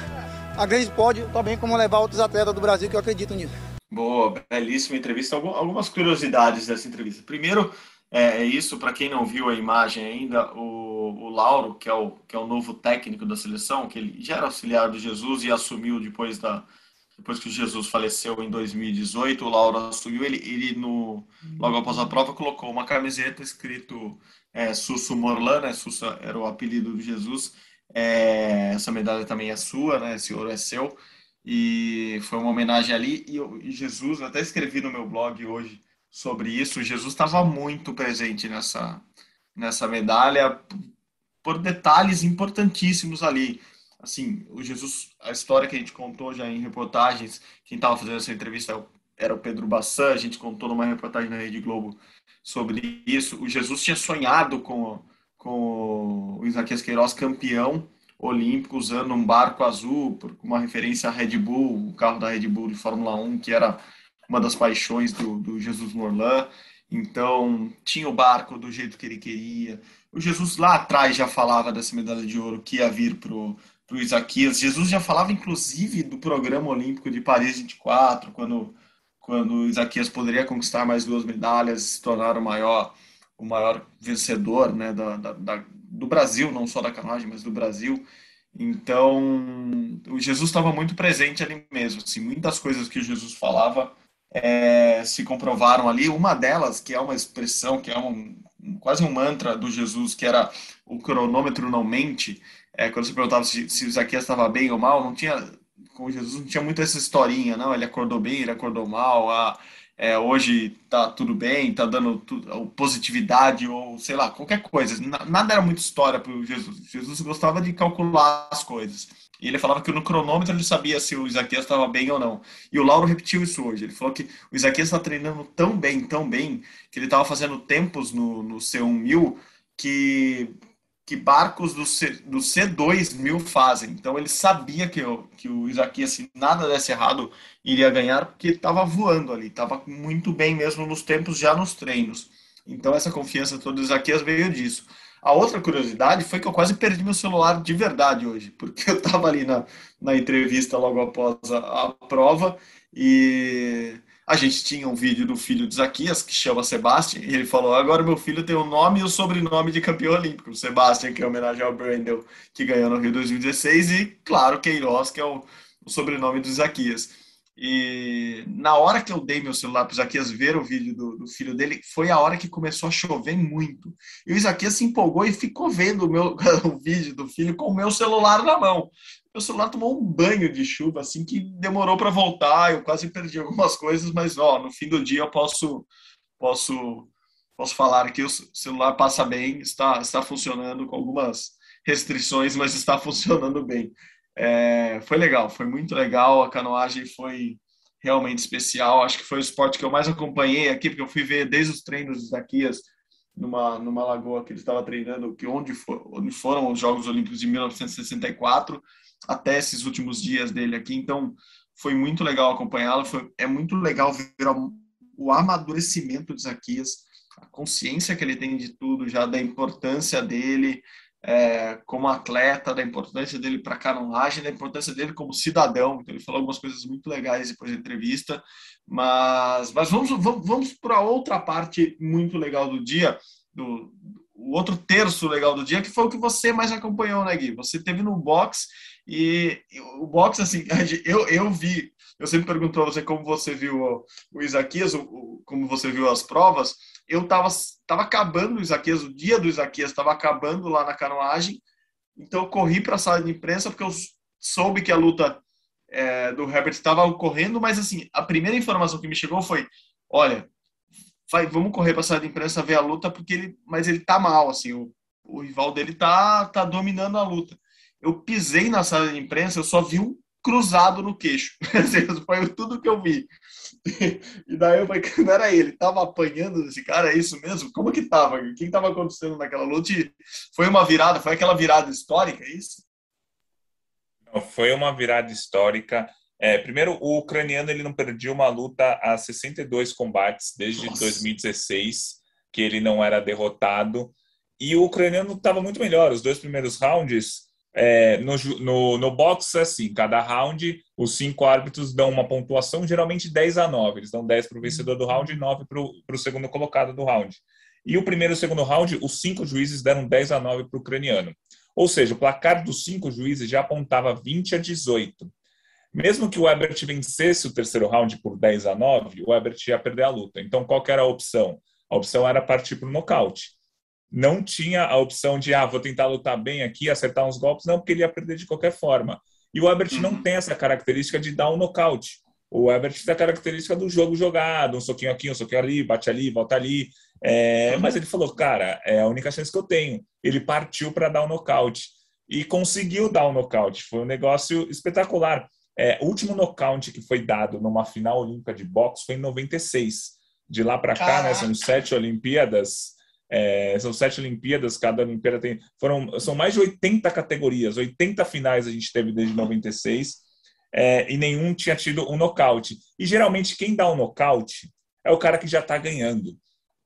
a grande pódio, também como levar outros atletas do Brasil que eu acredito nisso. Boa, belíssima entrevista. Algumas curiosidades dessa entrevista. Primeiro, é, é isso, para quem não viu a imagem ainda, o, o Lauro, que é o, que é o novo técnico da seleção, que ele já era auxiliar do Jesus e assumiu depois da depois que o Jesus faleceu em 2018, o Lauro assumiu, ele, ele no, logo após a prova colocou uma camiseta escrito é, Susso Morlan, né? Susso era o apelido do Jesus. É, essa medalha também é sua, né? Esse ouro é seu. E foi uma homenagem ali. E, eu, e Jesus, eu até escrevi no meu blog hoje, sobre isso. Jesus estava muito presente nessa, nessa medalha por detalhes importantíssimos ali. Assim, o Jesus, a história que a gente contou já em reportagens, quem estava fazendo essa entrevista era o Pedro Bassan, a gente contou numa reportagem na Rede Globo sobre isso. O Jesus tinha sonhado com, com o Isaquias Queiroz campeão olímpico usando um barco azul, por uma referência à Red Bull, o carro da Red Bull de Fórmula 1, que era uma das paixões do, do Jesus Morlan. Então, tinha o barco do jeito que ele queria. O Jesus lá atrás já falava dessa medalha de ouro que ia vir para o Isaquias. Jesus já falava, inclusive, do programa olímpico de Paris 24, quando, quando Isaquias poderia conquistar mais duas medalhas, se tornar o maior, o maior vencedor né, da, da, da do Brasil, não só da canoagem, mas do Brasil. Então, o Jesus estava muito presente ali mesmo. Assim, muitas coisas que o Jesus falava é, se comprovaram ali. Uma delas, que é uma expressão, que é um, quase um mantra do Jesus, que era o cronômetro não mente, é, quando você perguntava se, se Zaqueu estava bem ou mal, não tinha, com Jesus não tinha muito essa historinha, não, ele acordou bem, ele acordou mal, ah, é, hoje tá tudo bem, tá dando tudo, positividade ou sei lá, qualquer coisa. Nada era muita história para Jesus. Jesus gostava de calcular as coisas. E ele falava que no cronômetro ele sabia se o Isaquias estava bem ou não. E o Lauro repetiu isso hoje. Ele falou que o Isaquias está treinando tão bem, tão bem, que ele estava fazendo tempos no, no C1000 que, que barcos do, C, do C2000 fazem. Então ele sabia que, que o Isaquias, se nada desse errado, iria ganhar, porque estava voando ali, estava muito bem mesmo nos tempos, já nos treinos. Então essa confiança toda do Isaquias veio disso. A outra curiosidade foi que eu quase perdi meu celular de verdade hoje, porque eu estava ali na, na entrevista logo após a, a prova e a gente tinha um vídeo do filho de Zaquias, que chama Sebastian, e ele falou: agora meu filho tem o nome e o sobrenome de campeão olímpico. Sebastian, que é homenagem ao Brandel, que ganhou no Rio 2016, e, claro, Queiroz, que é o, o sobrenome do Zaquias. E na hora que eu dei meu celular para o Isaquias ver o vídeo do, do, filho dele, foi a hora que começou a chover muito. E o Isaquias se empolgou e ficou vendo o, meu, o vídeo do filho com o meu celular na mão meu celular tomou um banho de chuva, assim, que demorou para voltar, eu quase perdi algumas coisas, mas, ó, no fim do dia eu posso, posso, posso falar que o celular passa bem, está, está funcionando com algumas restrições, mas está funcionando bem. É, foi legal, foi muito legal, a canoagem foi realmente especial, acho que foi o esporte que eu mais acompanhei aqui, porque eu fui ver desde os treinos dos Zaquias, numa, numa lagoa que ele estava treinando, que onde, for, onde foram os Jogos Olímpicos de 1964, até esses últimos dias dele aqui. Então, foi muito legal acompanhá-lo. É muito legal ver o amadurecimento de Zaquias, a consciência que ele tem de tudo, já da importância dele é, como atleta, da importância dele para a canoagem, da importância dele como cidadão. Então, ele falou algumas coisas muito legais depois da entrevista. Mas, mas vamos, vamos, vamos para outra parte muito legal do dia, do, o outro terço legal do dia, que foi o que você mais acompanhou, né, Gui? Você teve no box e, o box, assim, eu, eu vi, eu sempre pergunto a você como você viu o, o Isaquias, o, o, como você viu as provas, eu tava, tava acabando o Isaquias, o dia do Isaquias estava acabando lá na canoagem, então eu corri para a sala de imprensa porque eu soube que a luta é, do Herbert estava ocorrendo, mas assim, a primeira informação que me chegou foi, olha, vai, vamos correr para a sala de imprensa ver a luta, porque ele, mas ele tá mal, assim, o, o rival dele tá, tá dominando a luta. Eu pisei na sala de imprensa, eu só vi um cruzado no queixo. Foi tudo que eu vi. E daí eu falei não era ele, tava apanhando esse cara, é isso mesmo? Como que tava? O que estava acontecendo naquela luta? E foi uma virada, foi aquela virada histórica, é isso? Foi uma virada histórica. É, primeiro, o ucraniano ele não perdia uma luta a 62 combates desde Nossa. 2016, que ele não era derrotado. E o ucraniano estava muito melhor. Os dois primeiros rounds, é, no, no, no boxe, é assim, cada round, os cinco árbitros dão uma pontuação, geralmente 10 a 9. Eles dão 10 para o vencedor do round e 9 para o segundo colocado do round. E o primeiro e o segundo round, os cinco juízes deram 10 a 9 para o ucraniano. Ou seja, o placar dos cinco juízes já apontava 20 a 18. Mesmo que o Ebert vencesse o terceiro round por 10 a 9, o Ebert ia perder a luta. Então, qual era a opção? A opção era partir para o nocaute. Não tinha a opção de, ah, vou tentar lutar bem aqui, acertar uns golpes, não, porque ele ia perder de qualquer forma. E o Ebert uhum. não tem essa característica de dar um nocaute. O Ebert tem a característica do jogo jogado, um soquinho aqui, um soquinho ali, bate ali, volta ali. É, mas ele falou, cara, é a única chance que eu tenho. Ele partiu para dar um nocaute e conseguiu dar um nocaute. Foi um negócio espetacular. É, o último nocaute que foi dado numa final olímpica de boxe foi em 96. De lá para cá, né, são sete Olimpíadas. É, são sete Olimpíadas, cada Olimpíada tem. Foram, são mais de 80 categorias, 80 finais a gente teve desde 96, é, e nenhum tinha tido um nocaute. E geralmente quem dá um nocaute é o cara que já está ganhando.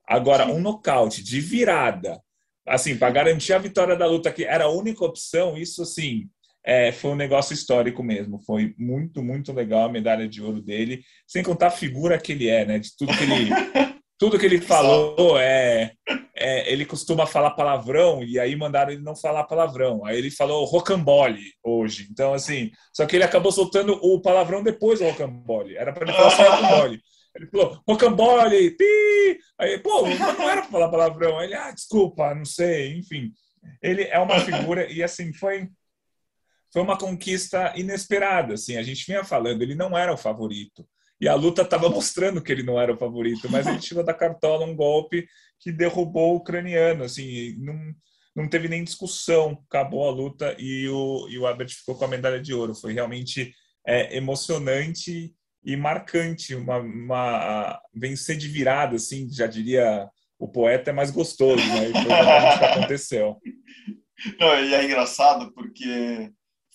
Agora, um nocaute de virada, assim, para garantir a vitória da luta, que era a única opção, isso assim, é, foi um negócio histórico mesmo. Foi muito, muito legal a medalha de ouro dele, sem contar a figura que ele é, né? De tudo que ele, tudo que ele falou é, é, ele costuma falar palavrão e aí mandaram ele não falar palavrão. Aí ele falou rocambole hoje. Então assim, só que ele acabou soltando o palavrão depois do rocambole. Era para ele falar só rocambole. Ele falou, rocambole, pi! Aí, pô, não era para falar palavrão. Aí ele, ah, desculpa, não sei, enfim. Ele é uma figura e assim foi foi uma conquista inesperada. Assim, a gente vinha falando, ele não era o favorito. E a luta estava mostrando que ele não era o favorito, mas ele tirou da cartola um golpe que derrubou o ucraniano. Assim, não, não teve nem discussão, acabou a luta e o, e o Albert ficou com a medalha de ouro. Foi realmente é, emocionante e marcante. Uma, uma, vencer de virada, assim, já diria o poeta, é mais gostoso, né? Foi o que aconteceu. Não, e é engraçado porque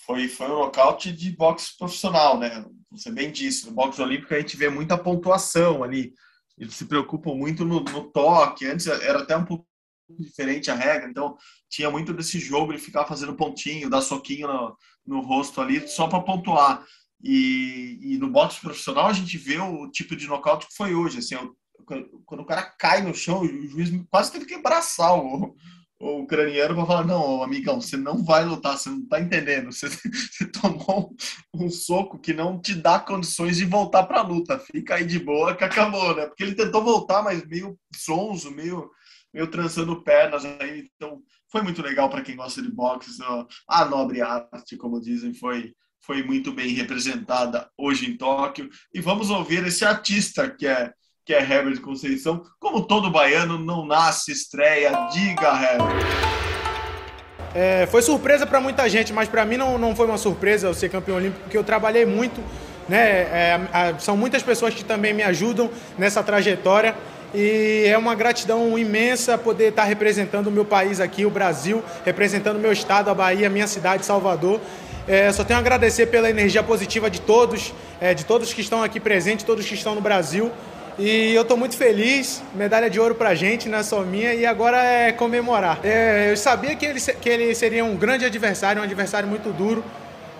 foi, foi um nocaute de boxe profissional, né? Você bem disse, no boxe olímpico a gente vê muita pontuação ali. Eles se preocupam muito no, no toque. Antes era até um pouco diferente a regra, então tinha muito desse jogo de ficar fazendo pontinho, dar soquinho no, no rosto ali só para pontuar. E, e, no boxe profissional a gente vê o tipo de nocaute que foi hoje. Assim, quando o cara cai no chão, o juiz quase teve que abraçar o, o ucraniano para falar: não, amigão, você não vai lutar, você não está entendendo. Você, você tomou um, soco que não te dá condições de voltar para a luta. Fica aí de boa que acabou, né? Porque ele tentou voltar, mas meio zonzo, meio, meio trançando pernas aí. Então, foi muito legal para quem gosta de boxe. A nobre arte, como dizem, foi, foi muito bem representada hoje em Tóquio. E vamos ouvir esse artista que é que é Herbert Conceição. Como todo baiano, não nasce estreia. Diga, Herbert. É, foi surpresa para muita gente, mas para mim não, não foi uma surpresa eu ser campeão olímpico, porque eu trabalhei muito. Né? É, é, são muitas pessoas que também me ajudam nessa trajetória e é uma gratidão imensa poder estar representando o meu país aqui, o Brasil, representando o meu estado, a Bahia, minha cidade, Salvador. É, só tenho a agradecer pela energia positiva de todos, é, de todos que estão aqui presentes, todos que estão no Brasil. E eu estou muito feliz, medalha de ouro para a gente, não é só minha, e agora é comemorar. É, eu sabia que ele, que ele seria um grande adversário, um adversário muito duro,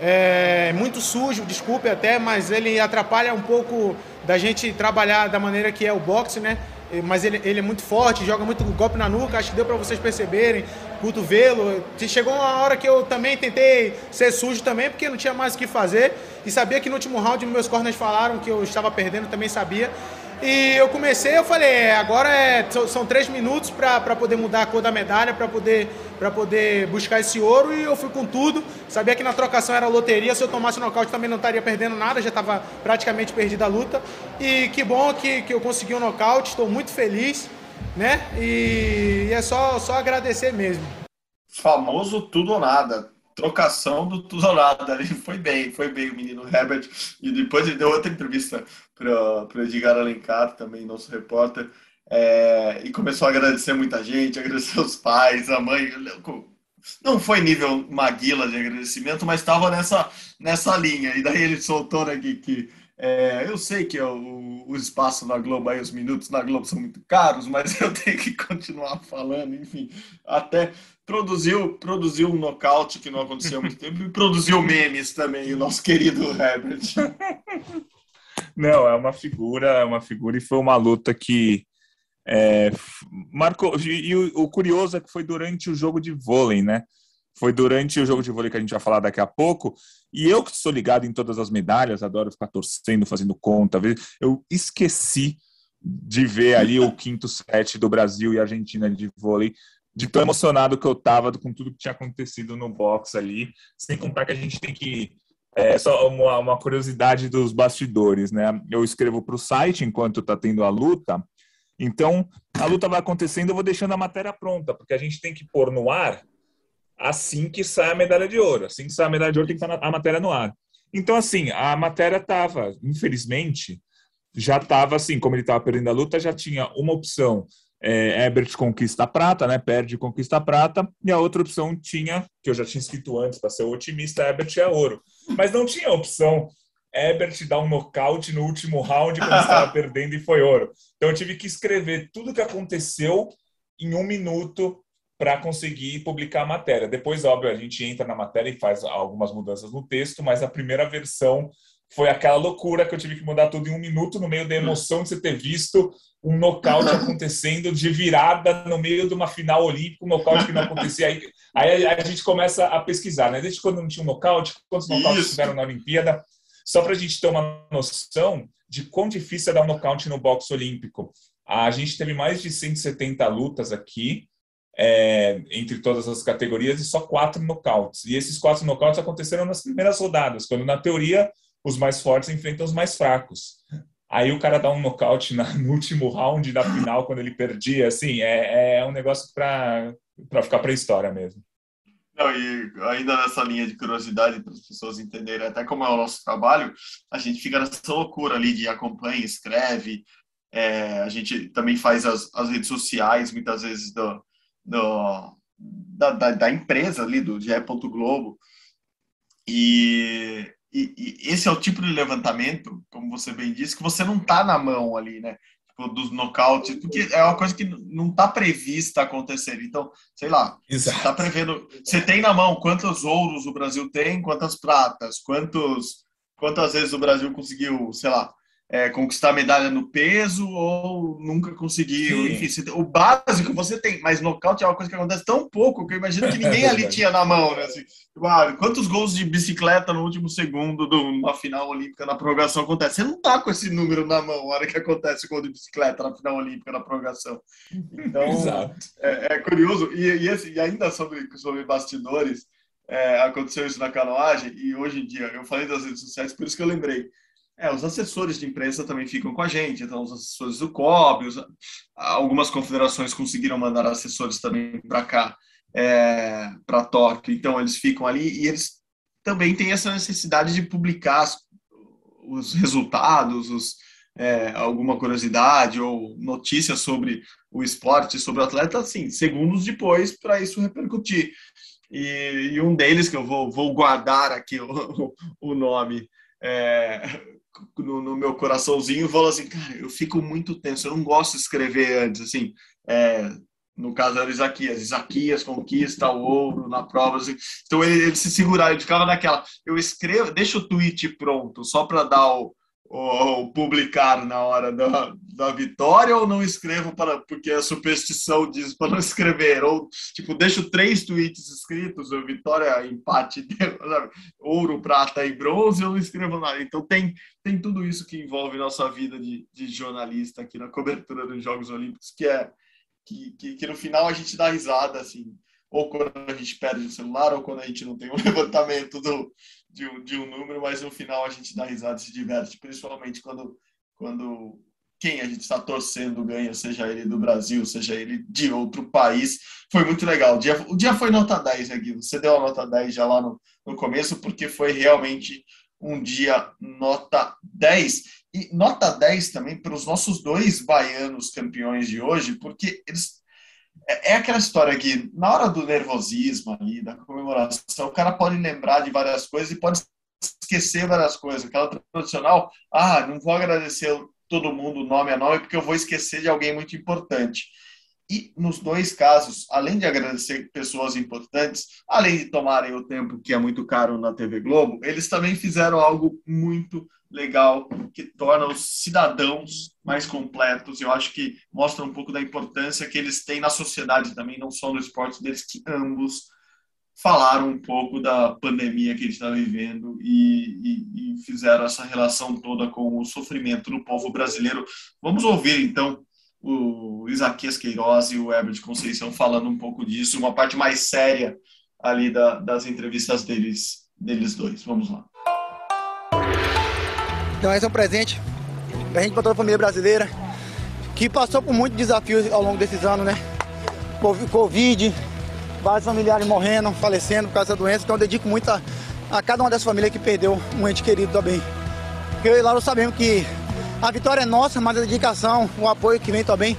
é, muito sujo, desculpe até, mas ele atrapalha um pouco da gente trabalhar da maneira que é o boxe, né? Mas ele, ele é muito forte, joga muito golpe na nuca, acho que deu para vocês perceberem, cotovelo. Chegou uma hora que eu também tentei ser sujo também, porque não tinha mais o que fazer. E sabia que no último round meus corners falaram que eu estava perdendo, também sabia. E eu comecei, eu falei, é, agora é, são três minutos para poder mudar a cor da medalha, para poder, poder buscar esse ouro. E eu fui com tudo. Sabia que na trocação era loteria. Se eu tomasse nocaute também não estaria perdendo nada, já estava praticamente perdida a luta. E que bom que, que eu consegui o um nocaute, estou muito feliz. Né? E, e é só, só agradecer mesmo. Famoso tudo ou nada trocação do tudo ou nada. Foi bem, foi bem o menino Herbert. E depois ele deu outra entrevista para o Edgar Alencar, também nosso repórter, é, e começou a agradecer muita gente, agradecer os pais, a mãe. Não foi nível Maguila de agradecimento, mas estava nessa, nessa linha. E daí ele soltou né, que, que é, eu sei que o, o espaço na Globo, aí, os minutos na Globo são muito caros, mas eu tenho que continuar falando, enfim. Até produziu, produziu um nocaute que não aconteceu há muito tempo e produziu memes também, o nosso querido Herbert. Não, é uma figura, é uma figura e foi uma luta que é, marcou. E, e o, o, curioso é que foi durante o jogo de vôlei, né? Foi durante o jogo de vôlei que a gente vai falar daqui a pouco. E eu que sou ligado em todas as medalhas, adoro ficar torcendo, fazendo conta. Eu esqueci de ver ali o quinto set do Brasil e Argentina de vôlei, de tão emocionado que eu estava com tudo que tinha acontecido no box ali. Sem contar que a gente tem que é só uma, uma curiosidade dos bastidores, né? Eu escrevo para o site enquanto está tendo a luta. Então, a luta vai acontecendo, eu vou deixando a matéria pronta, porque a gente tem que pôr no ar assim que sai a medalha de ouro. Assim que sai a medalha de ouro, tem que estar a matéria no ar. Então, assim, a matéria estava, infelizmente, já estava assim, como ele estava perdendo a luta, já tinha uma opção é, Ebert conquista a prata, né? Perde conquista a prata. E a outra opção tinha, que eu já tinha escrito antes para ser otimista, Ebert é ouro. Mas não tinha opção Ebert dar um nocaute no último round quando estava perdendo e foi ouro. Então eu tive que escrever tudo o que aconteceu em um minuto para conseguir publicar a matéria. Depois, óbvio, a gente entra na matéria e faz algumas mudanças no texto, mas a primeira versão foi aquela loucura que eu tive que mudar tudo em um minuto, no meio da emoção de você ter visto um nocaute acontecendo de virada no meio de uma final olímpica, um nocaute que não acontecia. Aí, aí a gente começa a pesquisar, né? Desde quando não tinha um nocaute, quantos nocautes tiveram na Olimpíada, só para a gente ter uma noção de quão difícil é dar um nocaute no boxe olímpico. A gente teve mais de 170 lutas aqui, é, entre todas as categorias, e só quatro nocautes. E esses quatro nocautes aconteceram nas primeiras rodadas, quando, na teoria, os mais fortes enfrentam os mais fracos. Aí o cara dá um nocaute no último round da final, quando ele perdia, assim, é, é um negócio para ficar para a história mesmo. Não, e ainda nessa linha de curiosidade, para as pessoas entenderem até como é o nosso trabalho, a gente fica nessa loucura ali de acompanha, escreve, é, a gente também faz as, as redes sociais, muitas vezes, do, do, da, da, da empresa ali, do GE. Globo. E, e, e, esse é o tipo de levantamento, como você bem disse, que você não tá na mão ali, né? Tipo, dos nocautes, porque é uma coisa que não tá prevista acontecer. Então, sei lá, Exato. você tá prevendo. Você tem na mão quantos ouros o Brasil tem, quantas pratas, quantos, quantas vezes o Brasil conseguiu, sei lá, é, conquistar medalha no peso ou nunca conseguiu. Sim. Enfim, o básico você tem, mas nocaute é uma coisa que acontece tão pouco que eu imagino que ninguém ali tinha na mão, né? Assim, claro, quantos gols de bicicleta no último segundo de uma final olímpica na prorrogação acontece? Você não tá com esse número na mão na hora que acontece o gol de bicicleta na final olímpica na prorrogação. Então, é, é, curioso. E, e, esse, e, ainda sobre, sobre bastidores, é, aconteceu isso na canoagem e hoje em dia, eu falei das redes sociais, por isso que eu lembrei é, os assessores de imprensa também ficam com a gente, então os assessores do COB, os, algumas confederações conseguiram mandar assessores também para cá, é, para Tóquio, então eles ficam ali e eles também têm essa necessidade de publicar os resultados, os, é, alguma curiosidade ou notícias sobre o esporte, sobre o atleta, assim, segundos depois para isso repercutir. E, e, um deles, que eu vou, vou guardar aqui o, o nome, é, no, no, meu coraçãozinho falou assim, cara, eu fico muito tenso, eu não gosto de escrever antes, assim, é, no caso era Isaquias, Isaquias conquista o ouro na prova, assim. então ele, ele se segurava, ele ficava naquela, eu escrevo, deixa o tweet pronto, só para dar o, ou publicar na hora da, da vitória ou não escrevo para porque a superstição diz para não escrever. Ou tipo deixo três tweets escritos vitória empate ouro prata e bronze eu não escrevo nada. Então tem tem tudo isso que envolve nossa vida de, de jornalista aqui na cobertura dos Jogos Olímpicos que é que, que, que no final a gente dá risada assim. Ou quando a gente perde o celular ou quando a gente não tem um levantamento do de um, de um número, mas no final a gente dá risada e se diverte, principalmente quando, quando quem a gente está torcendo ganha, seja ele do Brasil, seja ele de outro país. Foi muito legal. O dia, o dia foi nota 10, né, Gui? Você deu a nota 10 já lá no, no começo, porque foi realmente um dia nota 10. E nota 10 também para os nossos dois baianos campeões de hoje, porque eles é, é aquela história que, na hora do nervosismo ali, da comemoração, o cara pode lembrar de várias coisas e pode esquecer várias coisas. Aquela tradicional, ah, não vou agradecer todo mundo nome a nome porque eu vou esquecer de alguém muito importante. E nos dois casos, além de agradecer pessoas importantes, além de tomarem o tempo que é muito caro na TV Globo, eles também fizeram algo muito legal que torna os cidadãos mais completos. Eu acho que mostra um pouco da importância que eles têm na sociedade também, não só no esporte deles, que ambos falaram um pouco da pandemia que a gente está vivendo e, e, e, fizeram essa relação toda com o sofrimento do povo brasileiro. Vamos ouvir então o Isaquias Queiroz e o Herbert Conceição falando um pouco disso, uma parte mais séria ali da, das entrevistas deles, deles dois. Vamos lá. Então esse é um presente pra gente, pra toda a família brasileira, que passou por muitos desafios ao longo desses anos, né? Covid, vários familiares morrendo, falecendo por causa da doença, então eu dedico muito a, a cada uma dessas famílias que perdeu um ente querido também. Porque eu e Lauro sabemos que a vitória é nossa, mas a dedicação, o apoio que vem também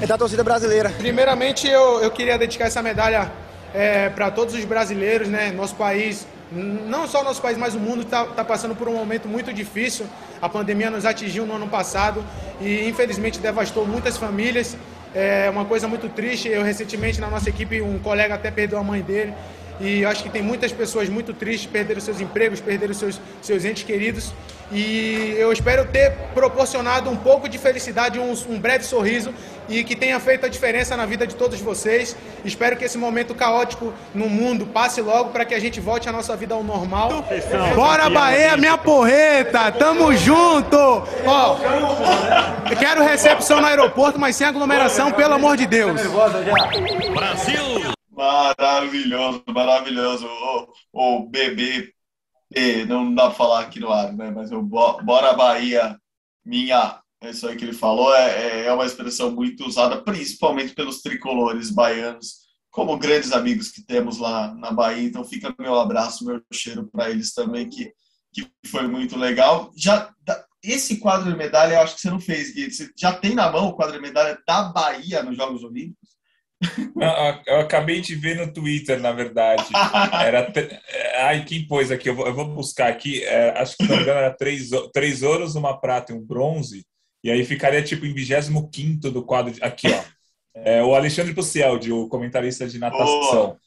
é da torcida brasileira. Primeiramente, eu, eu queria dedicar essa medalha é, para todos os brasileiros, né? Nosso país não só o nosso país, mas o mundo está tá passando por um momento muito difícil. A pandemia nos atingiu no ano passado e infelizmente devastou muitas famílias. É uma coisa muito triste. Eu recentemente na nossa equipe um colega até perdeu a mãe dele e acho que tem muitas pessoas muito tristes, perderam seus empregos, perderam seus, seus entes queridos. E eu espero ter proporcionado um pouco de felicidade, um, um breve sorriso e que tenha feito a diferença na vida de todos vocês. Espero que esse momento caótico no mundo passe logo para que a gente volte a nossa vida ao normal. Bora Bahia, minha porreta! Tamo junto! Ó, quero recepção no aeroporto, mas sem aglomeração, pelo amor de Deus. Brasil! Maravilhoso, maravilhoso. O, o bebê, não dá para falar aqui no ar, né? Mas o Bora Bahia, minha. É isso aí que ele falou, é, é uma expressão muito usada, principalmente pelos tricolores baianos, como grandes amigos que temos lá na Bahia. Então fica meu abraço, meu cheiro para eles também, que, que foi muito legal. Já esse quadro de medalha, eu acho que você não fez, Gui. Você já tem na mão o quadro de medalha da Bahia nos Jogos Olímpicos? Eu acabei de ver no Twitter, na verdade. Era. Ai, quem pôs aqui? Eu vou, eu vou buscar aqui. É, acho que não engano, era três, três ouros, uma prata e um bronze. E aí ficaria tipo em 25 do quadro. De... Aqui, ó. É, o Alexandre Pucieldi, o comentarista de natação.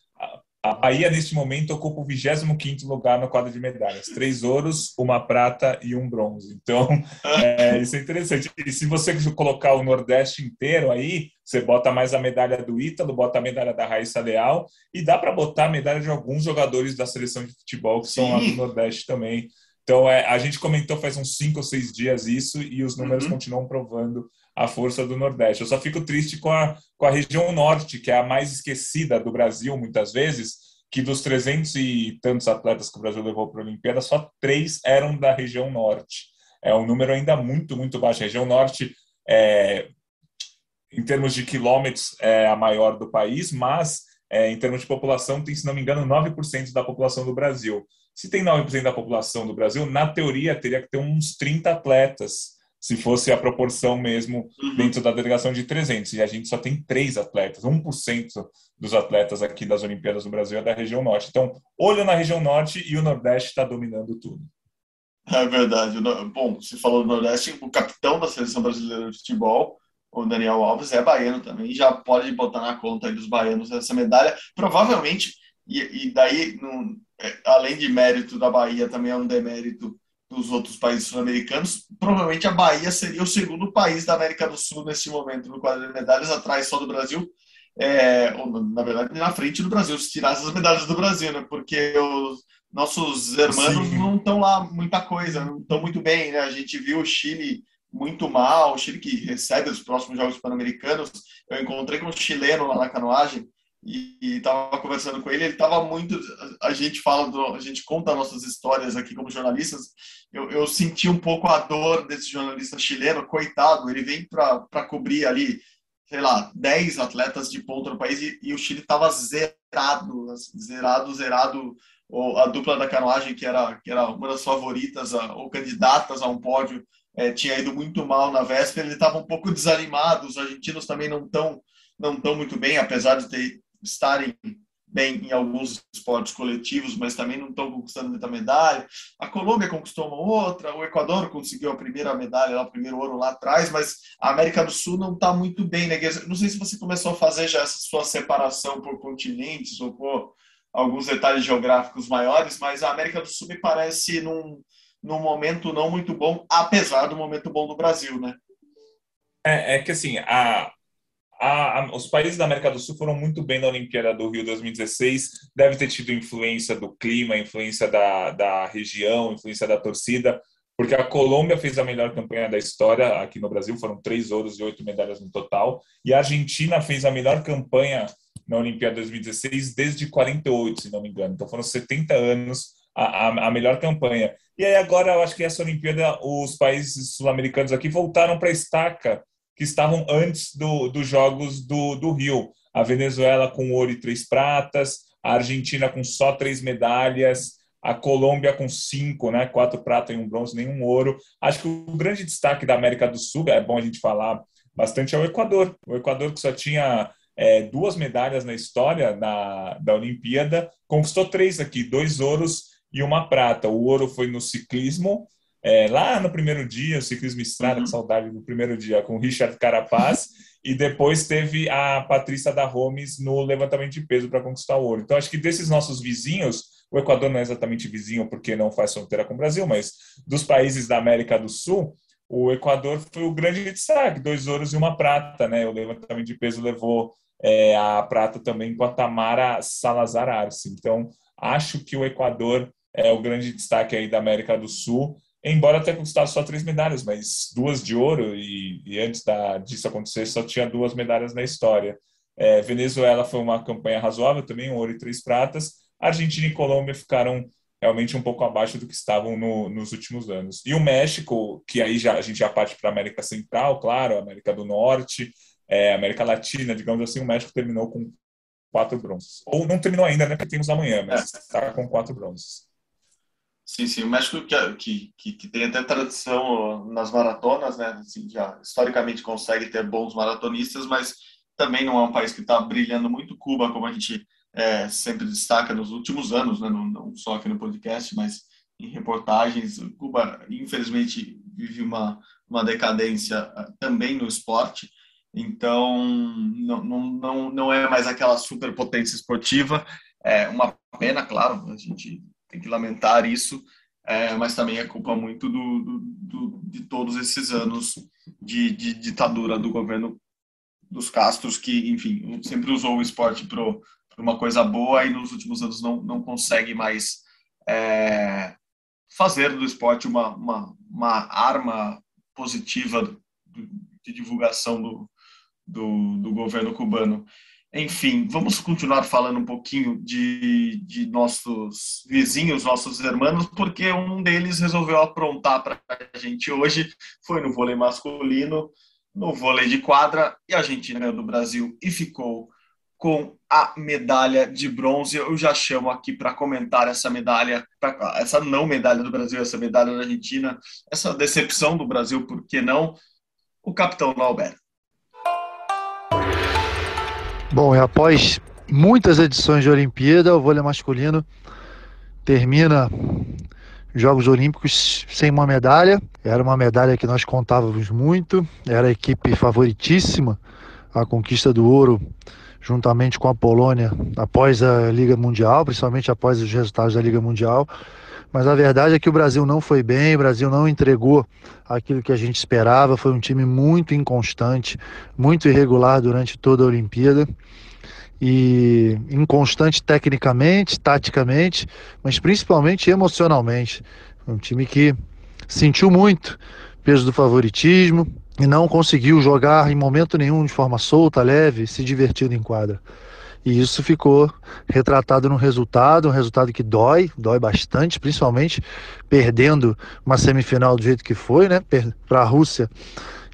A Bahia, neste momento, ocupa o 25 lugar no quadro de medalhas. Três ouros, uma prata e um bronze. Então, é, isso é interessante. E se você colocar o Nordeste inteiro aí, você bota mais a medalha do Ítalo, bota a medalha da Raíssa Leal e dá para botar a medalha de alguns jogadores da seleção de futebol que Sim. são lá do Nordeste também. Então, é, a gente comentou faz uns cinco ou seis dias isso e os números uhum. continuam provando a força do Nordeste. Eu só fico triste com a, com a região Norte, que é a mais esquecida do Brasil, muitas vezes, que dos 300 e tantos atletas que o Brasil levou para a Olimpíada, só três eram da região Norte. É um número ainda muito, muito baixo. A região Norte, é, em termos de quilômetros, é a maior do país, mas é, em termos de população, tem, se não me engano, 9% da população do Brasil. Se tem 9% da população do Brasil, na teoria teria que ter uns 30 atletas se fosse a proporção mesmo uhum. dentro da delegação de 300. E a gente só tem três atletas, 1% dos atletas aqui das Olimpíadas do Brasil é da região norte. Então, olho na região norte e o Nordeste está dominando tudo. É verdade. Bom, se falou do Nordeste, o capitão da seleção brasileira de futebol, o Daniel Alves, é baiano também, já pode botar na conta dos baianos essa medalha. Provavelmente, e, e daí, é, além de mérito da Bahia, também é um demérito dos outros países sul-americanos, provavelmente a Bahia seria o segundo país da América do Sul nesse momento no quadro de medalhas, atrás só do Brasil, é, ou, na verdade na frente do Brasil, se tirasse as medalhas do Brasil, né? Porque os nossos irmãos não estão lá muita coisa, não estão muito bem, né? A gente viu o Chile muito mal, o Chile que recebe os próximos Jogos Pan-Americanos. Eu encontrei com um chileno lá na canoagem e estava conversando com ele, ele estava muito. A gente fala, do, a gente conta nossas histórias aqui como jornalistas. Eu, eu senti um pouco a dor desse jornalista chileno, coitado. Ele vem para cobrir ali, sei lá, 10 atletas de ponta no país e, e o Chile estava zerado, zerado, zerado. A dupla da canoagem, que era, que era uma das favoritas a, ou candidatas a um pódio, é, tinha ido muito mal na véspera. Ele estava um pouco desanimado. Os argentinos também não estão não estão muito bem, apesar de ter estarem bem em alguns esportes coletivos, mas também não estão conquistando muita medalha. A Colômbia conquistou uma outra, o Equador conseguiu a primeira medalha, o primeiro ouro lá atrás, mas a América do Sul não está muito bem, né? Não sei se você começou a fazer já essa sua separação por continentes ou por alguns detalhes geográficos maiores, mas a América do Sul me parece num, num momento não muito bom, apesar do momento bom do Brasil, né? É, é que assim, a, a, a, os países da América do Sul foram muito bem na Olimpíada do Rio 2016. Deve ter tido influência do clima, influência da, da região, influência da torcida, porque a Colômbia fez a melhor campanha da história aqui no Brasil, foram três ouros e oito medalhas no total, e a Argentina fez a melhor campanha na Olimpíada 2016 desde 48, se não me engano. Então foram 70 anos a, a, a melhor campanha. E aí agora eu acho que essa Olimpíada os países sul-americanos aqui voltaram para a estaca que estavam antes do, dos Jogos do, do Rio. A Venezuela com ouro e três pratas, a Argentina com só três medalhas, a Colômbia com cinco, né? Quatro pratas e um bronze, nenhum ouro. Acho que o grande destaque da América do Sul, é bom a gente falar bastante, é o Equador. O Equador que só tinha é, duas medalhas na história da, da Olimpíada, conquistou três aqui, dois ouros e uma prata. O ouro foi no ciclismo é, lá no primeiro dia, o ciclismo estrada, uhum. que saudade do primeiro dia, com o Richard Carapaz, e depois teve a Patrícia da Gomes no levantamento de peso para conquistar o ouro. Então, acho que desses nossos vizinhos, o Equador não é exatamente vizinho porque não faz fronteira com o Brasil, mas dos países da América do Sul, o Equador foi o grande destaque, dois ouros e uma prata, né? O levantamento de peso levou é, a prata também com a Tamara Salazar Arce. Então, acho que o Equador é o grande destaque aí da América do Sul embora tenha conquistado só três medalhas, mas duas de ouro, e, e antes da, disso acontecer só tinha duas medalhas na história. É, Venezuela foi uma campanha razoável também, um ouro e três pratas. Argentina e Colômbia ficaram realmente um pouco abaixo do que estavam no, nos últimos anos. E o México, que aí já, a gente já parte para a América Central, claro, América do Norte, é, América Latina, digamos assim, o México terminou com quatro bronzes. Ou não terminou ainda, né, porque temos amanhã, mas está é. com quatro bronzes. Sim, sim. O México que, que, que, que, tem até tradição nas maratonas, né? Assim, já historicamente consegue ter bons maratonistas, mas também não é um país que está brilhando muito. Cuba, como a gente é, sempre destaca nos últimos anos, né? não, não só aqui no podcast, mas em reportagens, Cuba, infelizmente, vive uma, uma decadência ah, também no esporte. Então, não, não, não é mais aquela superpotência esportiva. É uma pena, claro, a gente tem que lamentar isso, é, mas também é culpa muito do, do, do, de todos esses anos de, de, ditadura do governo dos Castros, que, enfim, sempre usou o esporte para uma coisa boa e nos últimos anos não, não consegue mais é, fazer do esporte uma, uma, uma arma positiva de divulgação do, do, do governo cubano. Enfim, vamos continuar falando um pouquinho de, de nossos vizinhos, nossos irmãos, porque um deles resolveu aprontar para a gente hoje. Foi no vôlei masculino, no vôlei de quadra, e a Argentina ganhou do Brasil e ficou com a medalha de bronze. Eu já chamo aqui para comentar essa medalha, essa não medalha do Brasil, essa medalha da Argentina, essa decepção do Brasil, por que não? O capitão Lauber. Bom, e após muitas edições de Olimpíada, o vôlei masculino termina Jogos Olímpicos sem uma medalha. Era uma medalha que nós contávamos muito, era a equipe favoritíssima à conquista do ouro, juntamente com a Polônia, após a Liga Mundial, principalmente após os resultados da Liga Mundial. Mas a verdade é que o Brasil não foi bem, o Brasil não entregou aquilo que a gente esperava. Foi um time muito inconstante, muito irregular durante toda a Olimpíada. E inconstante tecnicamente, taticamente, mas principalmente emocionalmente. Um time que sentiu muito peso do favoritismo e não conseguiu jogar em momento nenhum de forma solta, leve, se divertindo em quadra. E isso ficou retratado no resultado, um resultado que dói, dói bastante, principalmente perdendo uma semifinal do jeito que foi, né? Para a Rússia,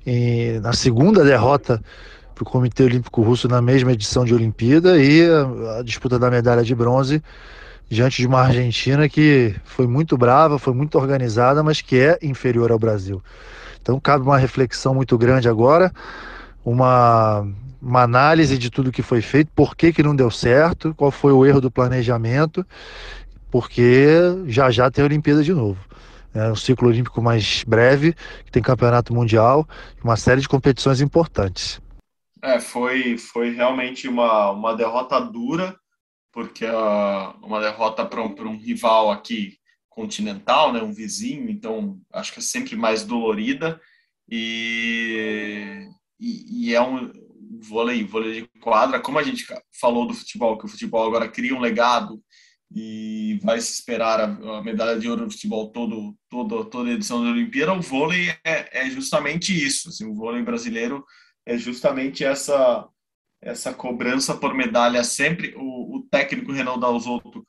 e na segunda derrota para o Comitê Olímpico Russo na mesma edição de Olimpíada e a, a disputa da medalha de bronze diante de uma Argentina que foi muito brava, foi muito organizada, mas que é inferior ao Brasil. Então cabe uma reflexão muito grande agora, uma uma análise de tudo que foi feito, por que, que não deu certo, qual foi o erro do planejamento, porque já já tem a Olimpíada de novo. É um ciclo olímpico mais breve, que tem campeonato mundial, uma série de competições importantes. É, foi, foi realmente uma, uma derrota dura, porque uh, uma derrota para um, um rival aqui continental, né, um vizinho, então acho que é sempre mais dolorida e, e, e é um, vôlei, vôlei de quadra, como a gente falou do futebol, que o futebol agora cria um legado e vai se esperar a, a medalha de ouro no futebol todo, todo, toda edição da Olimpíada, o vôlei é, é justamente isso. Assim, o vôlei brasileiro é justamente essa essa cobrança por medalha sempre. O, o técnico Renan Dalzotto,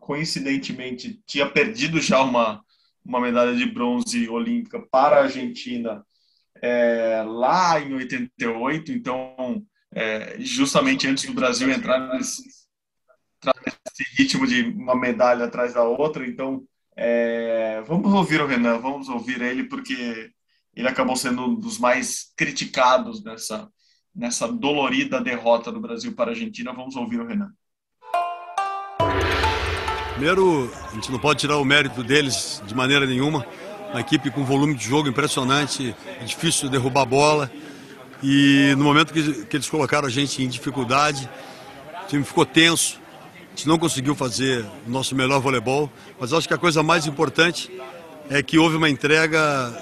coincidentemente, tinha perdido já uma, uma medalha de bronze olímpica para a Argentina é, lá em 88, então é, justamente antes do Brasil entrar nesse, nesse, ritmo de uma medalha atrás da outra, então é, vamos ouvir o Renan, vamos ouvir ele porque ele acabou sendo um dos mais criticados nessa nessa dolorida derrota do Brasil para a Argentina. Vamos ouvir o Renan. Primeiro, a gente não pode tirar o mérito deles de maneira nenhuma uma equipe com volume de jogo impressionante, é difícil derrubar a bola. E no momento que, que eles colocaram a gente em dificuldade, o time ficou tenso, a gente não conseguiu fazer o nosso melhor voleibol, mas acho que a coisa mais importante é que houve uma entrega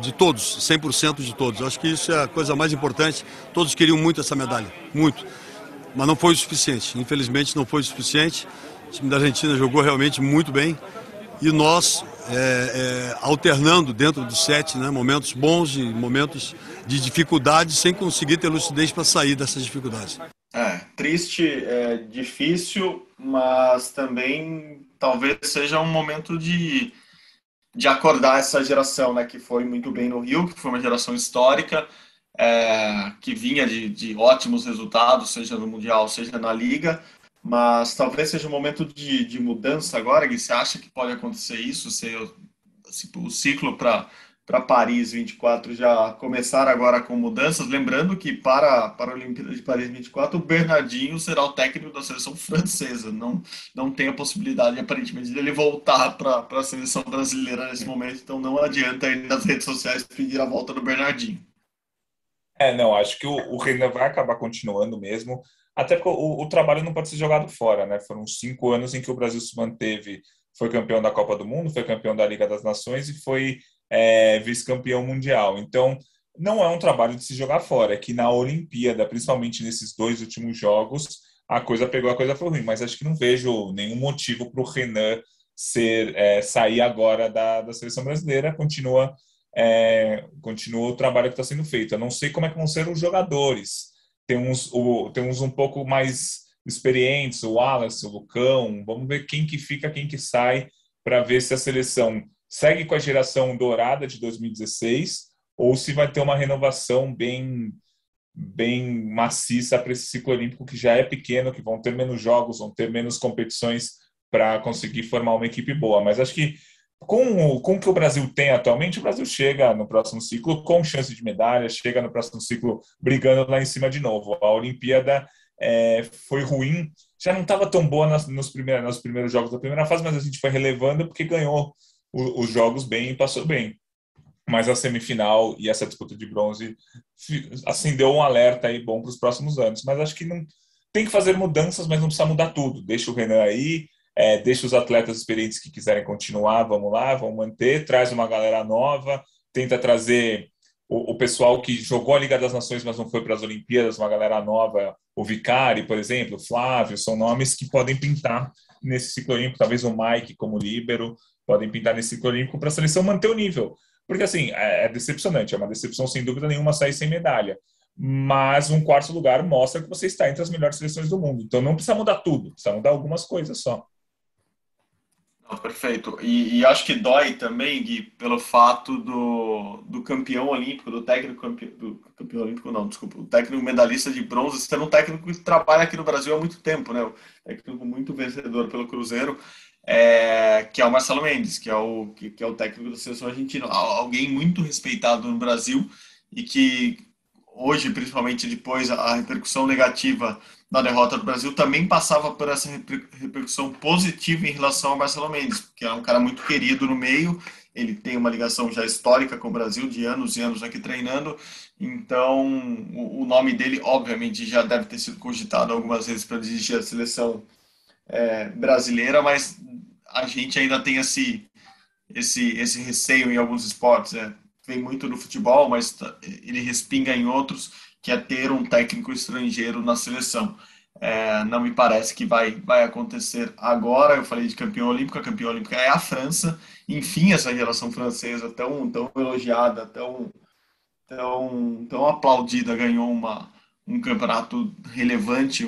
de todos, 100% de todos. Acho que isso é a coisa mais importante. Todos queriam muito essa medalha, muito. Mas não foi o suficiente. Infelizmente não foi o suficiente. O time da Argentina jogou realmente muito bem e nós é, é, alternando dentro do set né, momentos bons e momentos de dificuldade sem conseguir ter lucidez para sair dessas dificuldades. É, triste, é difícil, mas também talvez seja um momento de, de acordar essa geração, né, que foi muito bem no Rio, que foi uma geração histórica, é, que vinha de, de ótimos resultados, seja no Mundial, seja na Liga, mas talvez seja um momento de, de mudança agora, Gui. Você acha que pode acontecer isso? Ser, assim, o ciclo para para Paris 24 já começar agora com mudanças. Lembrando que para, para a Olimpíada de Paris 24, o Bernardinho será o técnico da seleção francesa. Não, não tem a possibilidade, aparentemente, dele voltar para a seleção brasileira nesse momento. Então não adianta aí nas redes sociais pedir a volta do Bernardinho. É, não, acho que o, o Renan vai acabar continuando mesmo. Até porque o, o trabalho não pode ser jogado fora, né? Foram cinco anos em que o Brasil se manteve, foi campeão da Copa do Mundo, foi campeão da Liga das Nações e foi é, vice-campeão mundial. Então, não é um trabalho de se jogar fora, é que na Olimpíada, principalmente nesses dois últimos jogos, a coisa pegou, a coisa foi ruim, mas acho que não vejo nenhum motivo para o Renan ser, é, sair agora da, da seleção brasileira, continua, é, continua o trabalho que está sendo feito. Eu não sei como é que vão ser os jogadores. Tem uns, o, tem uns um pouco mais experientes, o Wallace, o Lucão, vamos ver quem que fica, quem que sai, para ver se a seleção segue com a geração dourada de 2016 ou se vai ter uma renovação bem bem maciça para esse ciclo olímpico que já é pequeno, que vão ter menos jogos, vão ter menos competições para conseguir formar uma equipe boa. Mas acho que com, com o que o Brasil tem atualmente, o Brasil chega no próximo ciclo com chance de medalha, chega no próximo ciclo brigando lá em cima de novo. A Olimpíada é, foi ruim, já não estava tão boa nas, nos, primeiros, nos primeiros jogos da primeira fase, mas a gente foi relevando porque ganhou os jogos bem e passou bem. Mas a semifinal e essa disputa de bronze acendeu um alerta aí bom para os próximos anos. Mas acho que não tem que fazer mudanças, mas não precisa mudar tudo. Deixa o Renan aí, é, deixa os atletas experientes que quiserem continuar, vamos lá, vamos manter, traz uma galera nova, tenta trazer o, o, pessoal que jogou a Liga das Nações, mas não foi para as Olimpíadas, uma galera nova, o Vicari, por exemplo, o Flávio, são nomes que podem pintar nesse ciclo olímpico, talvez o Mike como líbero, podem pintar nesse ciclo olímpico para a seleção manter o nível. Porque, assim, é, é decepcionante, é uma decepção sem dúvida nenhuma sair sem medalha. Mas um quarto lugar mostra que você está entre as melhores seleções do mundo. Então não precisa mudar tudo, precisa mudar algumas coisas só. Não, perfeito. E, e, acho que dói também, Gui, pelo fato do, do campeão olímpico, do técnico do campeão olímpico, não, desculpa, o técnico medalhista de bronze, ser um técnico que trabalha aqui no Brasil há muito tempo, né? Um técnico muito vencedor pelo Cruzeiro é, que é o Marcelo Mendes, que é o, que, que, é o técnico da seleção argentina, alguém muito respeitado no Brasil e que hoje, principalmente depois, a repercussão negativa da derrota do Brasil também passava por essa repercussão positiva em relação ao Marcelo Mendes, que é um cara muito querido no meio, ele tem uma ligação já histórica com o Brasil, de anos e anos aqui treinando, então o, nome dele, obviamente, já deve ter sido cogitado algumas vezes para dirigir a seleção é, brasileira, mas a gente ainda tem esse, esse, esse receio em alguns esportes. É, vem muito no futebol, mas ele respinga em outros, que é ter um técnico estrangeiro na seleção. É, não me parece que vai, vai acontecer agora. Eu falei de campeão olímpico, a campeã olímpica é a França. Enfim, essa geração francesa tão, tão elogiada, tão, tão, tão aplaudida, ganhou uma, um campeonato relevante,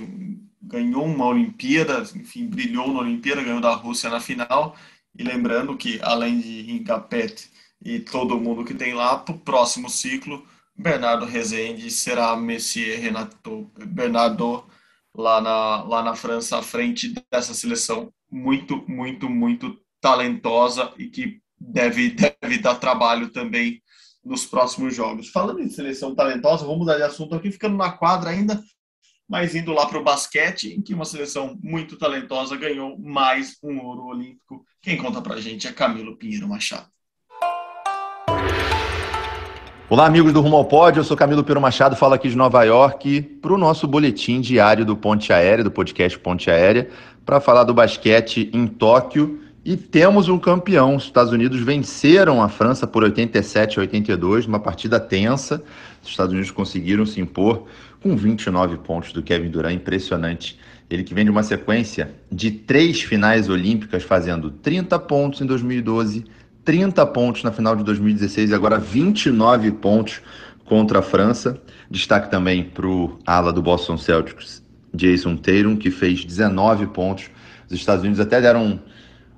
ganhou uma Olimpíada, enfim, brilhou na Olimpíada, ganhou da Rússia na final. E lembrando que, além de Incapete e todo mundo que tem lá, para o próximo ciclo, Bernardo Rezende será Messier Renato Bernardo lá na, lá na França, à frente dessa seleção muito, muito, muito talentosa e que deve, deve dar trabalho também nos próximos jogos. Falando em seleção talentosa, vamos mudar de assunto aqui, ficando na quadra ainda mas indo lá para o basquete, em que uma seleção muito talentosa ganhou mais um ouro olímpico. Quem conta para a gente é Camilo Pinheiro Machado. Olá, amigos do Rumo ao Pódio, eu sou Camilo Pinheiro Machado, falo aqui de Nova York para o nosso boletim diário do Ponte Aérea, do podcast Ponte Aérea, para falar do basquete em Tóquio. E temos um campeão. Os Estados Unidos venceram a França por 87 a 82, numa partida tensa. Os Estados Unidos conseguiram se impor com 29 pontos do Kevin Durant, impressionante. Ele que vem de uma sequência de três finais olímpicas, fazendo 30 pontos em 2012, 30 pontos na final de 2016 e agora 29 pontos contra a França. Destaque também para o ala do Boston Celtics, Jason Tatum, que fez 19 pontos. Os Estados Unidos até deram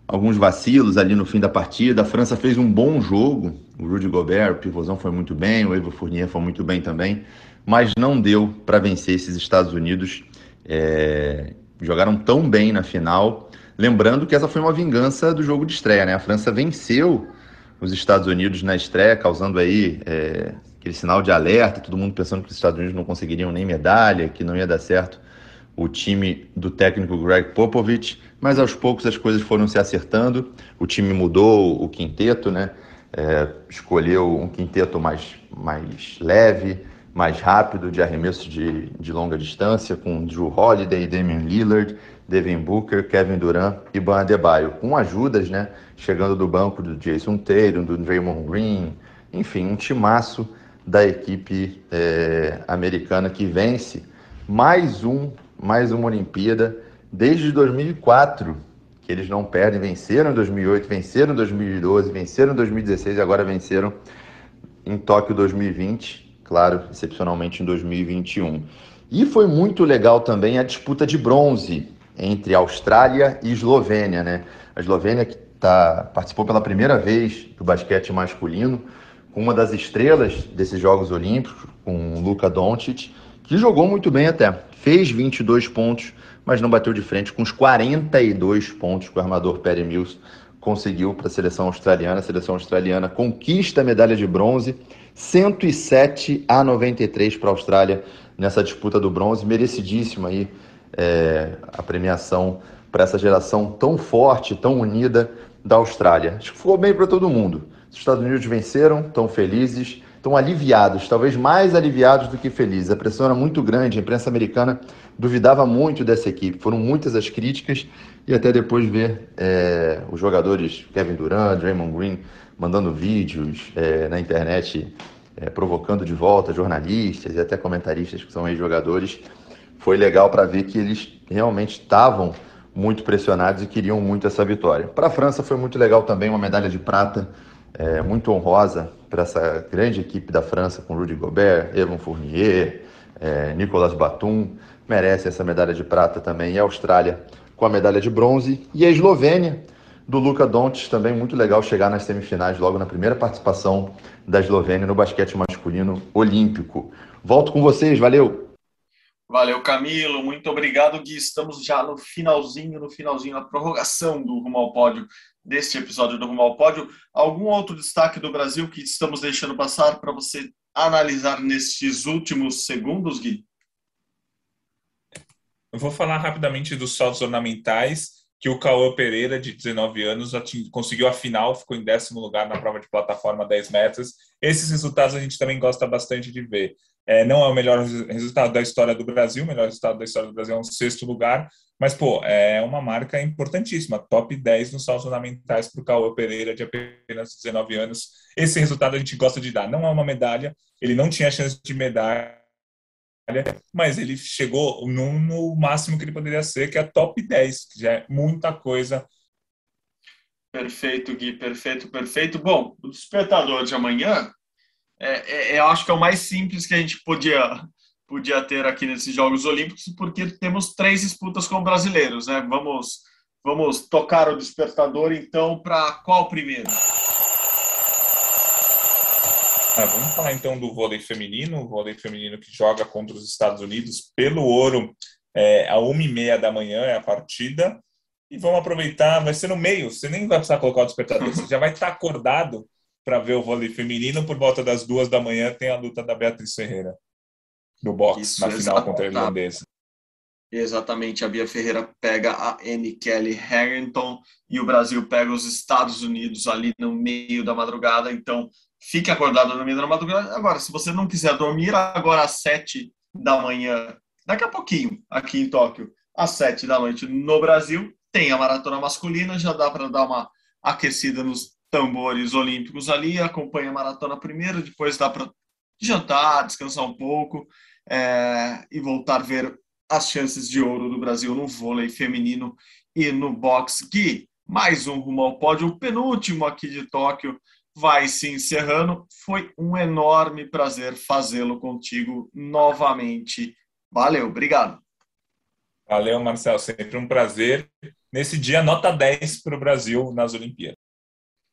alguns vacilos ali no fim da partida. A França fez um bom jogo. O Rudy Gobert, o pivôzão foi muito bem, o Evo Fournier foi muito bem também mas não deu para vencer esses Estados Unidos. É, jogaram tão bem na final. Lembrando que essa foi uma vingança do jogo de estreia, né? A França venceu os Estados Unidos na estreia, causando aí é, aquele sinal de alerta, todo mundo pensando que os Estados Unidos não conseguiriam nem medalha, que não ia dar certo o time do técnico Greg Popovich, mas aos poucos as coisas foram se acertando, o time mudou o quinteto, né? É, escolheu um quinteto mais, mais leve, mais rápido, de arremesso de, de longa distância, com Drew Holiday, Damian Lillard, Devin Booker, Kevin Durant e Ban Adebayo, com ajudas, né? Chegando do banco do Jason Tatum, do Draymond Green, enfim, um timaço da equipe é, americana que vence mais um, mais uma Olimpíada desde 2004 que eles não perdem, venceram em 2008, venceram em 2012, venceram em 2016 e agora venceram em Tóquio 2020, claro, excepcionalmente em 2021. E foi muito legal também a disputa de bronze entre Austrália e Eslovênia, né? A Eslovênia que tá, participou pela primeira vez do basquete masculino, com uma das estrelas desses Jogos Olímpicos, com Luka Doncic, que jogou muito bem até. Fez 22 pontos, mas não bateu de frente com os 42 pontos que o armador Perry Mills conseguiu para a seleção australiana. A seleção australiana conquista a medalha de bronze, 107 a 93 para a Austrália nessa disputa do bronze, merecidíssima aí é, a premiação para essa geração tão forte, tão unida da Austrália. Acho que ficou bem para todo mundo. Os Estados Unidos venceram, estão felizes, estão aliviados, talvez mais aliviados do que felizes. A pressão era muito grande, a imprensa americana duvidava muito dessa equipe. Foram muitas as críticas e até depois ver é, os jogadores Kevin Durant, Draymond Green mandando vídeos é, na internet, é, provocando de volta jornalistas e até comentaristas que são ex-jogadores foi legal para ver que eles realmente estavam muito pressionados e queriam muito essa vitória. Para a França foi muito legal também, uma medalha de prata é, muito honrosa para essa grande equipe da França com Rudy Gobert, Evan Fournier, é, Nicolas Batum, merece essa medalha de prata também. E a Austrália com a medalha de bronze. E a Eslovênia, do Luka Doncic, também muito legal chegar nas semifinais logo na primeira participação da Eslovênia no basquete masculino olímpico. Volto com vocês, valeu! Valeu, Camilo. Muito obrigado, Gui. Estamos já no finalzinho, no finalzinho, na prorrogação do Rumo ao Pódio, deste episódio do Rumo ao Pódio. Algum outro destaque do Brasil que estamos deixando passar para você analisar nestes últimos segundos, Gui? Eu vou falar rapidamente dos saltos ornamentais, que o Cauã Pereira, de 19 anos, conseguiu a final, ficou em décimo lugar na prova de plataforma 10 metros. Esses resultados a gente também gosta bastante de ver. É, não é o melhor resultado da história do Brasil, o melhor resultado da história do Brasil é um sexto lugar, mas, pô, é uma marca importantíssima, top 10 nos saltos fundamentais para o Cauã Pereira, de apenas 19 anos. Esse resultado a gente gosta de dar. Não é uma medalha, ele não tinha chance de medalha, mas ele chegou no, no máximo que ele poderia ser, que é top 10, que já é muita coisa Perfeito, Gui, perfeito, perfeito. Bom, o despertador de amanhã é, é, eu acho que é o mais simples que a gente podia, podia ter aqui nesses Jogos Olímpicos, porque temos três disputas com brasileiros, né? Vamos, vamos tocar o despertador, então, para qual primeiro? Ah, vamos falar então do vôlei feminino, o vôlei feminino que joga contra os Estados Unidos pelo ouro é, a uma e meia da manhã é a partida. E vamos aproveitar, vai ser no meio, você nem vai precisar colocar o despertador, você já vai estar acordado para ver o vôlei feminino. Por volta das duas da manhã tem a luta da Beatriz Ferreira do boxe Isso, na final contra a irlandesa. Exatamente, a Bia Ferreira pega a Anne Kelly Harrington e o Brasil pega os Estados Unidos ali no meio da madrugada. Então, fique acordado no meio da madrugada. Agora, se você não quiser dormir, agora às sete da manhã, daqui a pouquinho, aqui em Tóquio, às sete da noite no Brasil, tem a maratona masculina. Já dá para dar uma aquecida nos tambores olímpicos ali, acompanha a maratona primeiro, depois dá para jantar, descansar um pouco é, e voltar a ver as chances de ouro do Brasil no vôlei feminino e no boxe. Que mais um rumo ao pódio, o penúltimo aqui de Tóquio, vai se encerrando. Foi um enorme prazer fazê-lo contigo novamente. Valeu, obrigado. Valeu, Marcelo, sempre um prazer. Nesse dia, nota 10 para o Brasil nas Olimpíadas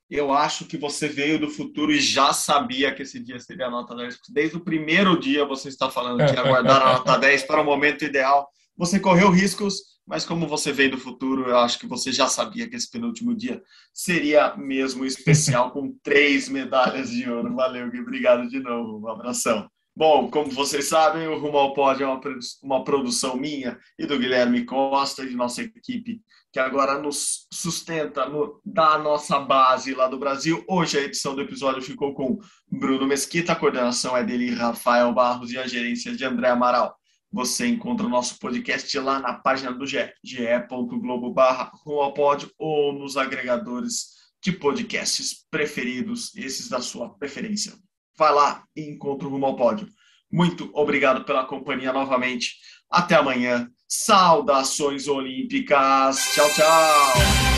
eu acho que você veio do futuro e já sabia que esse dia seria a nota 10. Desde o primeiro dia você está falando que ia guardar a nota 10 para o momento ideal. Você correu riscos, Mas como você veio do futuro, eu acho que você já sabia que esse penúltimo dia seria mesmo especial, com três medalhas de ouro. Valeu, Gui. Obrigado de novo. Um abração. Bom, como vocês sabem, o Rumo ao Pódio é uma, produção minha e do Guilherme Costa e de nossa equipe, que agora nos sustenta no, da nossa base lá do Brasil. Hoje a edição do episódio ficou com Bruno Mesquita, a coordenação é dele, Rafael Barros e a gerência de André Amaral. Você encontra o nosso podcast lá na página do GE, ge.globo barra ou nos agregadores de podcasts preferidos, esses da sua preferência vai lá e encontra o rumo ao pódio. Muito obrigado pela companhia novamente. Até amanhã. Saudações olímpicas. Tchau, tchau.